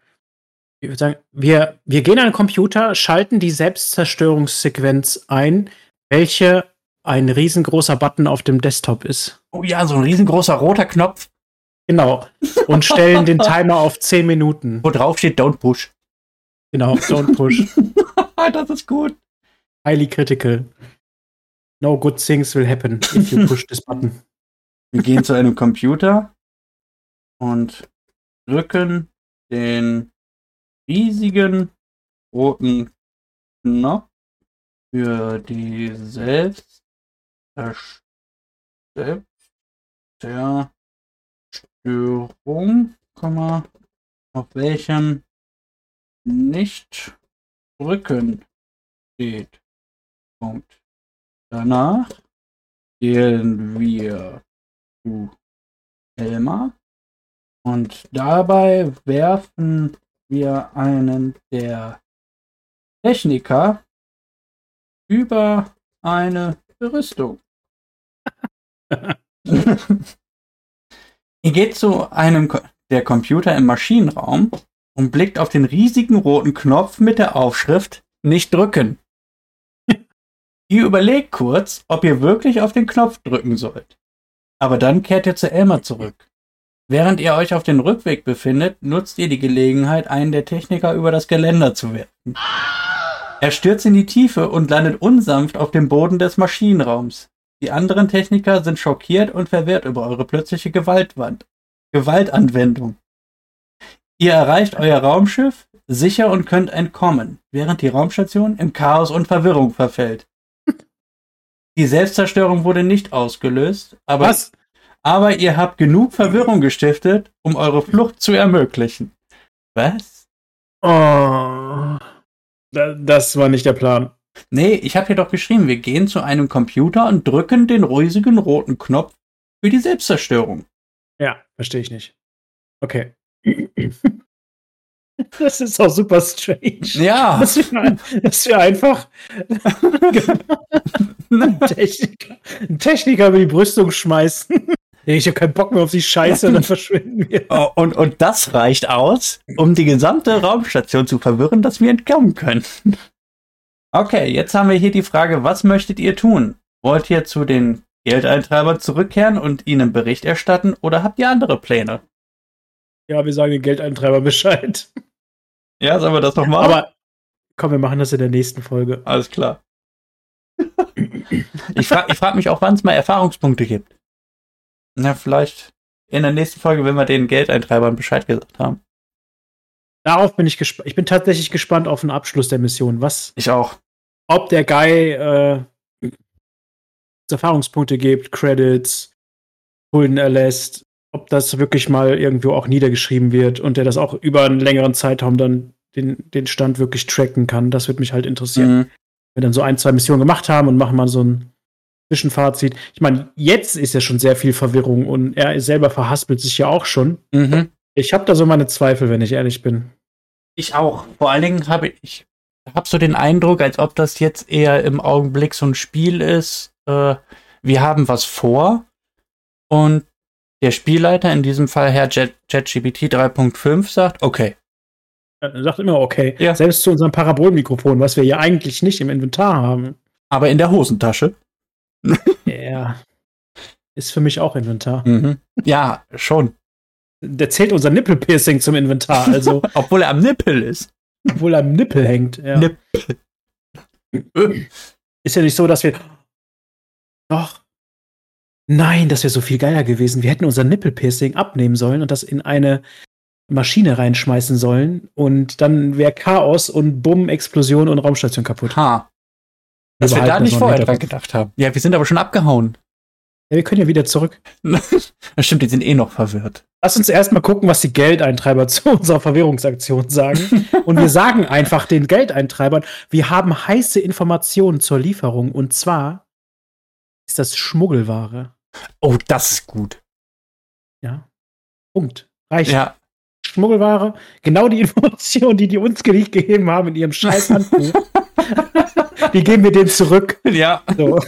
Ich würde sagen, wir, wir gehen an den Computer, schalten die Selbstzerstörungssequenz ein, welche ein riesengroßer Button auf dem Desktop ist. Oh ja, so ein riesengroßer roter Knopf. Genau. Und stellen den [laughs] Timer auf 10 Minuten. Wo drauf steht Don't Push. Genau, Don't Push. [laughs] das ist gut. Highly critical. No good things will happen if you push this button. [laughs] Wir gehen zu einem Computer und drücken den riesigen roten Knopf für die Selbstzerstörung, auf welchem nicht drücken steht. Punkt. Danach gehen wir zu Elmar und dabei werfen wir einen der Techniker über eine Berüstung. [laughs] Ihr geht zu einem der Computer im Maschinenraum und blickt auf den riesigen roten Knopf mit der Aufschrift Nicht drücken. Ihr überlegt kurz, ob ihr wirklich auf den Knopf drücken sollt. Aber dann kehrt ihr zu Elmar zurück. Während ihr euch auf dem Rückweg befindet, nutzt ihr die Gelegenheit, einen der Techniker über das Geländer zu werfen. Er stürzt in die Tiefe und landet unsanft auf dem Boden des Maschinenraums. Die anderen Techniker sind schockiert und verwirrt über eure plötzliche Gewaltwand. Gewaltanwendung. Ihr erreicht euer Raumschiff sicher und könnt entkommen, während die Raumstation im Chaos und Verwirrung verfällt. Die Selbstzerstörung wurde nicht ausgelöst, aber, Was? aber ihr habt genug Verwirrung gestiftet, um eure Flucht zu ermöglichen. Was? Oh. Das war nicht der Plan. Nee, ich habe hier doch geschrieben, wir gehen zu einem Computer und drücken den riesigen roten Knopf für die Selbstzerstörung. Ja, verstehe ich nicht. Okay. [laughs] [laughs] Das ist auch super strange. Ja. Dass wir, dass wir einfach [laughs] einen, Techniker, einen Techniker über die Brüstung schmeißen. Ich habe keinen Bock mehr auf die Scheiße, dann verschwinden wir. Oh, und, und das reicht aus, um die gesamte Raumstation zu verwirren, dass wir entkommen können. Okay, jetzt haben wir hier die Frage, was möchtet ihr tun? Wollt ihr zu den Geldeintreibern zurückkehren und ihnen Bericht erstatten oder habt ihr andere Pläne? Ja, wir sagen den Geldeintreiber Bescheid. Ja, sollen wir das noch machen? Aber komm, wir machen das in der nächsten Folge. Alles klar. ich frage frag mich auch, wann es mal Erfahrungspunkte gibt. Na, vielleicht in der nächsten Folge, wenn wir den Geldeintreibern Bescheid gesagt haben. Darauf bin ich gespannt. Ich bin tatsächlich gespannt auf den Abschluss der Mission. Was, Ich auch. ob der Guy äh, Erfahrungspunkte gibt, Credits, Schulden erlässt, ob das wirklich mal irgendwo auch niedergeschrieben wird und der das auch über einen längeren Zeitraum dann den, den Stand wirklich tracken kann. Das würde mich halt interessieren. Mhm. wir dann so ein, zwei Missionen gemacht haben und machen mal so ein Zwischenfazit. Ich meine, jetzt ist ja schon sehr viel Verwirrung und er selber verhaspelt sich ja auch schon. Mhm. Ich habe da so meine Zweifel, wenn ich ehrlich bin. Ich auch. Vor allen Dingen habe ich hab so den Eindruck, als ob das jetzt eher im Augenblick so ein Spiel ist. Äh, wir haben was vor und der Spielleiter, in diesem Fall Herr ChatGPT 3.5, sagt, okay, Er sagt immer okay. Ja. Selbst zu unserem Parabolmikrofon, was wir ja eigentlich nicht im Inventar haben. aber in der Hosentasche. [laughs] Ja. Ist für mich auch Inventar. Mhm. Ja, schon. Der zählt unser Nippelpiercing zum Inventar, also [laughs] Obwohl er am Nippel ist. obwohl er am Nippel hängt. Ja. Nippel. Ist ja nicht so, dass wir. Doch. Nein, das wäre so viel geiler gewesen. Wir hätten unser Nippelpiercing abnehmen sollen und das in eine Maschine reinschmeißen sollen. Und dann wäre Chaos und Bumm, Explosion und Raumstation kaputt. Ha. Dass wir da nicht vorher dran gedacht haben. Ja, wir sind aber schon abgehauen. Ja, wir können ja wieder zurück. [laughs] Das stimmt, die sind eh noch verwirrt. Lass uns erstmal gucken, was die Geldeintreiber [laughs] zu unserer Verwirrungsaktion sagen. Und wir sagen einfach den Geldeintreibern, wir haben heiße Informationen zur Lieferung. Und zwar ist das Schmuggelware. Oh, das ist gut. Ja. Punkt. Reicht. Ja. Schmuggelware. Genau die [laughs] Informationen, die die uns nicht gegeben haben in ihrem scheiß Handbuch. [laughs] die geben wir denen zurück. Ja. So.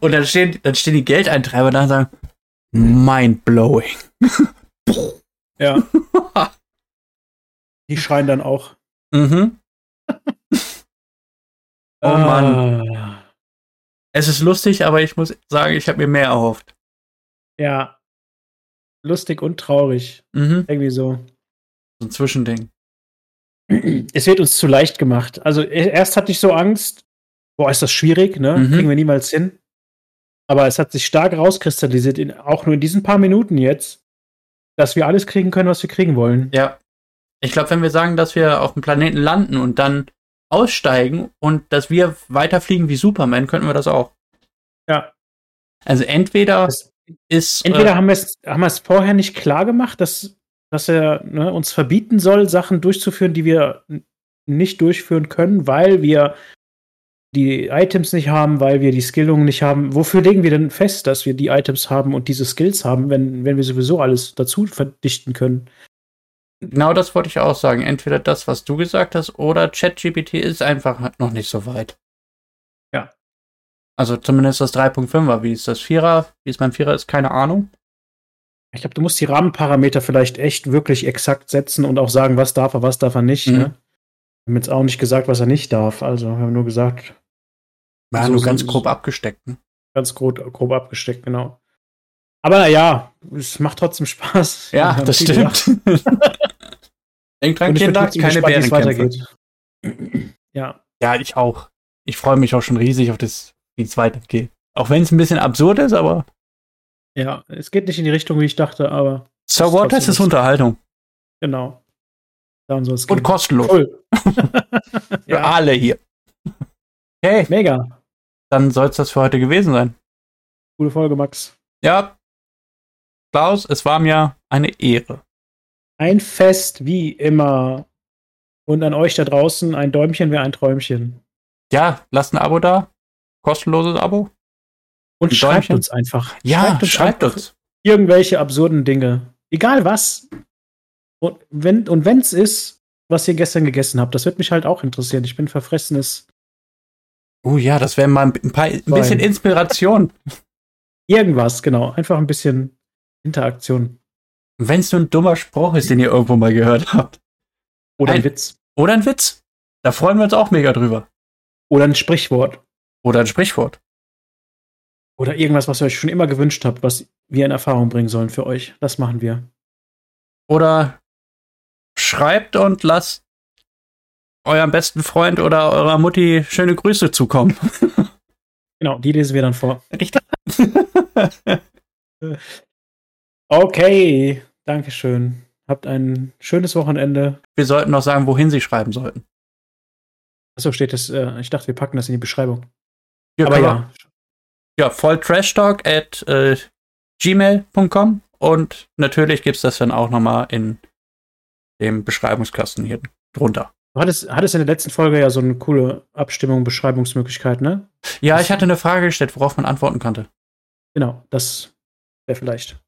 Und dann stehen, dann stehen die Geldeintreiber da und sagen, mind blowing. [laughs] Ja. Die schreien dann auch. Mhm. Oh Mann. Ah, Es ist lustig, aber ich muss sagen, ich habe mir mehr erhofft. Ja. Lustig und traurig. Mhm. Irgendwie so. So ein Zwischending. [clears throat] Es wird uns zu leicht gemacht. Also e- erst hatte ich so Angst, boah, ist das schwierig, ne? Mhm. Kriegen wir niemals hin. Aber es hat sich stark rauskristallisiert, in, auch nur in diesen paar Minuten jetzt, dass wir alles kriegen können, was wir kriegen wollen. Ja. Ich glaube, wenn wir sagen, dass wir auf dem Planeten landen und dann aussteigen und dass wir weiterfliegen wie Superman, könnten wir das auch. Ja. Also entweder Das- ist. Entweder äh, haben wir es haben wir es vorher nicht klar gemacht, dass, dass er ne, uns verbieten soll, Sachen durchzuführen, die wir nicht durchführen können, weil wir die Items nicht haben, weil wir die Skillungen nicht haben. Wofür legen wir denn fest, dass wir die Items haben und diese Skills haben, wenn, wenn wir sowieso alles dazu verdichten können? Genau das wollte ich auch sagen. Entweder das, was du gesagt hast, oder ChatGPT ist einfach noch nicht so weit. Ja. Also zumindest das 3.5er. Wie ist das 4er? Wie es beim 4er ist, keine Ahnung. Ich glaube, du musst die Rahmenparameter vielleicht echt wirklich exakt setzen und auch sagen, was darf er, was darf er nicht. Mhm. Ne? Wir haben jetzt auch nicht gesagt, was er nicht darf. Also wir haben nur gesagt, Ja, So- nur ganz grob abgesteckt. Ne? ganz grob, grob abgesteckt, genau. Aber naja, es macht trotzdem Spaß. Ja, [laughs] das stimmt. [laughs] gelacht. Denk dran, Und ich bin Kinder, keine gespannt, wie es Bärenkämpfe. weitergeht. Ja, Ja, ich auch. Ich freue mich auch schon riesig auf das, wie es weitergeht. Auch wenn es ein bisschen absurd ist, aber ja, es geht nicht in die Richtung, wie ich dachte, aber so ist what? Das ist. Unterhaltung. genau. Darum soll es Und gehen. kostenlos. Cool. [laughs] Für ja, alle hier. Okay, mega. dann soll es das für heute gewesen sein. Gute Folge, Max. Ja. Klaus, es war mir eine Ehre. Ein Fest, wie immer. Und an euch da draußen, ein Däumchen wäre ein Träumchen. Ja, lasst ein Abo da. Kostenloses Abo. Und Ein schreibt Däumchen. uns einfach. Ja, schreibt einfach uns. Irgendwelche absurden Dinge. Egal was. Und wenn und wenn's ist, was ihr gestern gegessen habt, das wird mich halt auch interessieren. Ich bin verfressenes. Oh ja, das wäre mal ein, paar, ein bisschen. Inspiration. Irgendwas, genau. Einfach ein bisschen Interaktion. Wenn es nur ein dummer Spruch ist, den ihr irgendwo mal gehört habt. Oder ein, Ein- Witz. Oder ein Witz. Da freuen wir uns auch mega drüber. Oder ein Sprichwort. Oder ein Sprichwort. Oder irgendwas, was ihr euch schon immer gewünscht habt, was wir in Erfahrung bringen sollen für euch. Das machen wir. Oder schreibt und lasst eurem besten Freund oder eurer Mutti schöne Grüße zukommen. [laughs] [laughs] Genau, die lesen wir dann vor. Richtig. [laughs] okay, Dankeschön. Habt ein schönes Wochenende. Wir sollten noch sagen, wohin sie schreiben sollten. Achso, steht das. Äh, ich dachte, wir packen das in die Beschreibung. Ja, Aber ja. Ja, volltrashtalk at äh, gmail.com und natürlich gibt es das dann auch nochmal in dem Beschreibungskasten hier drunter. Du hattest, hattest in der letzten Folge ja so eine coole Abstimmung, Beschreibungsmöglichkeit, ne? Ja, ich hatte eine Frage gestellt, worauf man antworten konnte. Genau, das wäre vielleicht.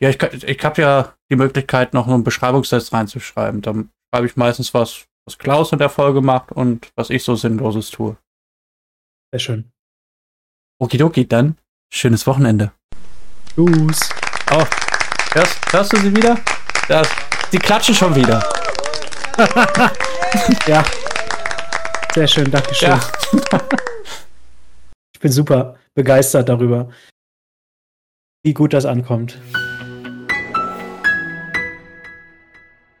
Ja, ich, ich habe ja die Möglichkeit, noch einen Beschreibungstest reinzuschreiben. Dann schreibe ich meistens was, was Klaus in der Folge macht und was ich so Sinnloses tue. Sehr schön. Okidoki, dann schönes Wochenende. Tschüss. Oh, hörst, hörst du sie wieder? Das, die klatschen schon wieder. [laughs] ja. Sehr schön, danke schön. Ja. ich bin super begeistert darüber, wie gut das ankommt.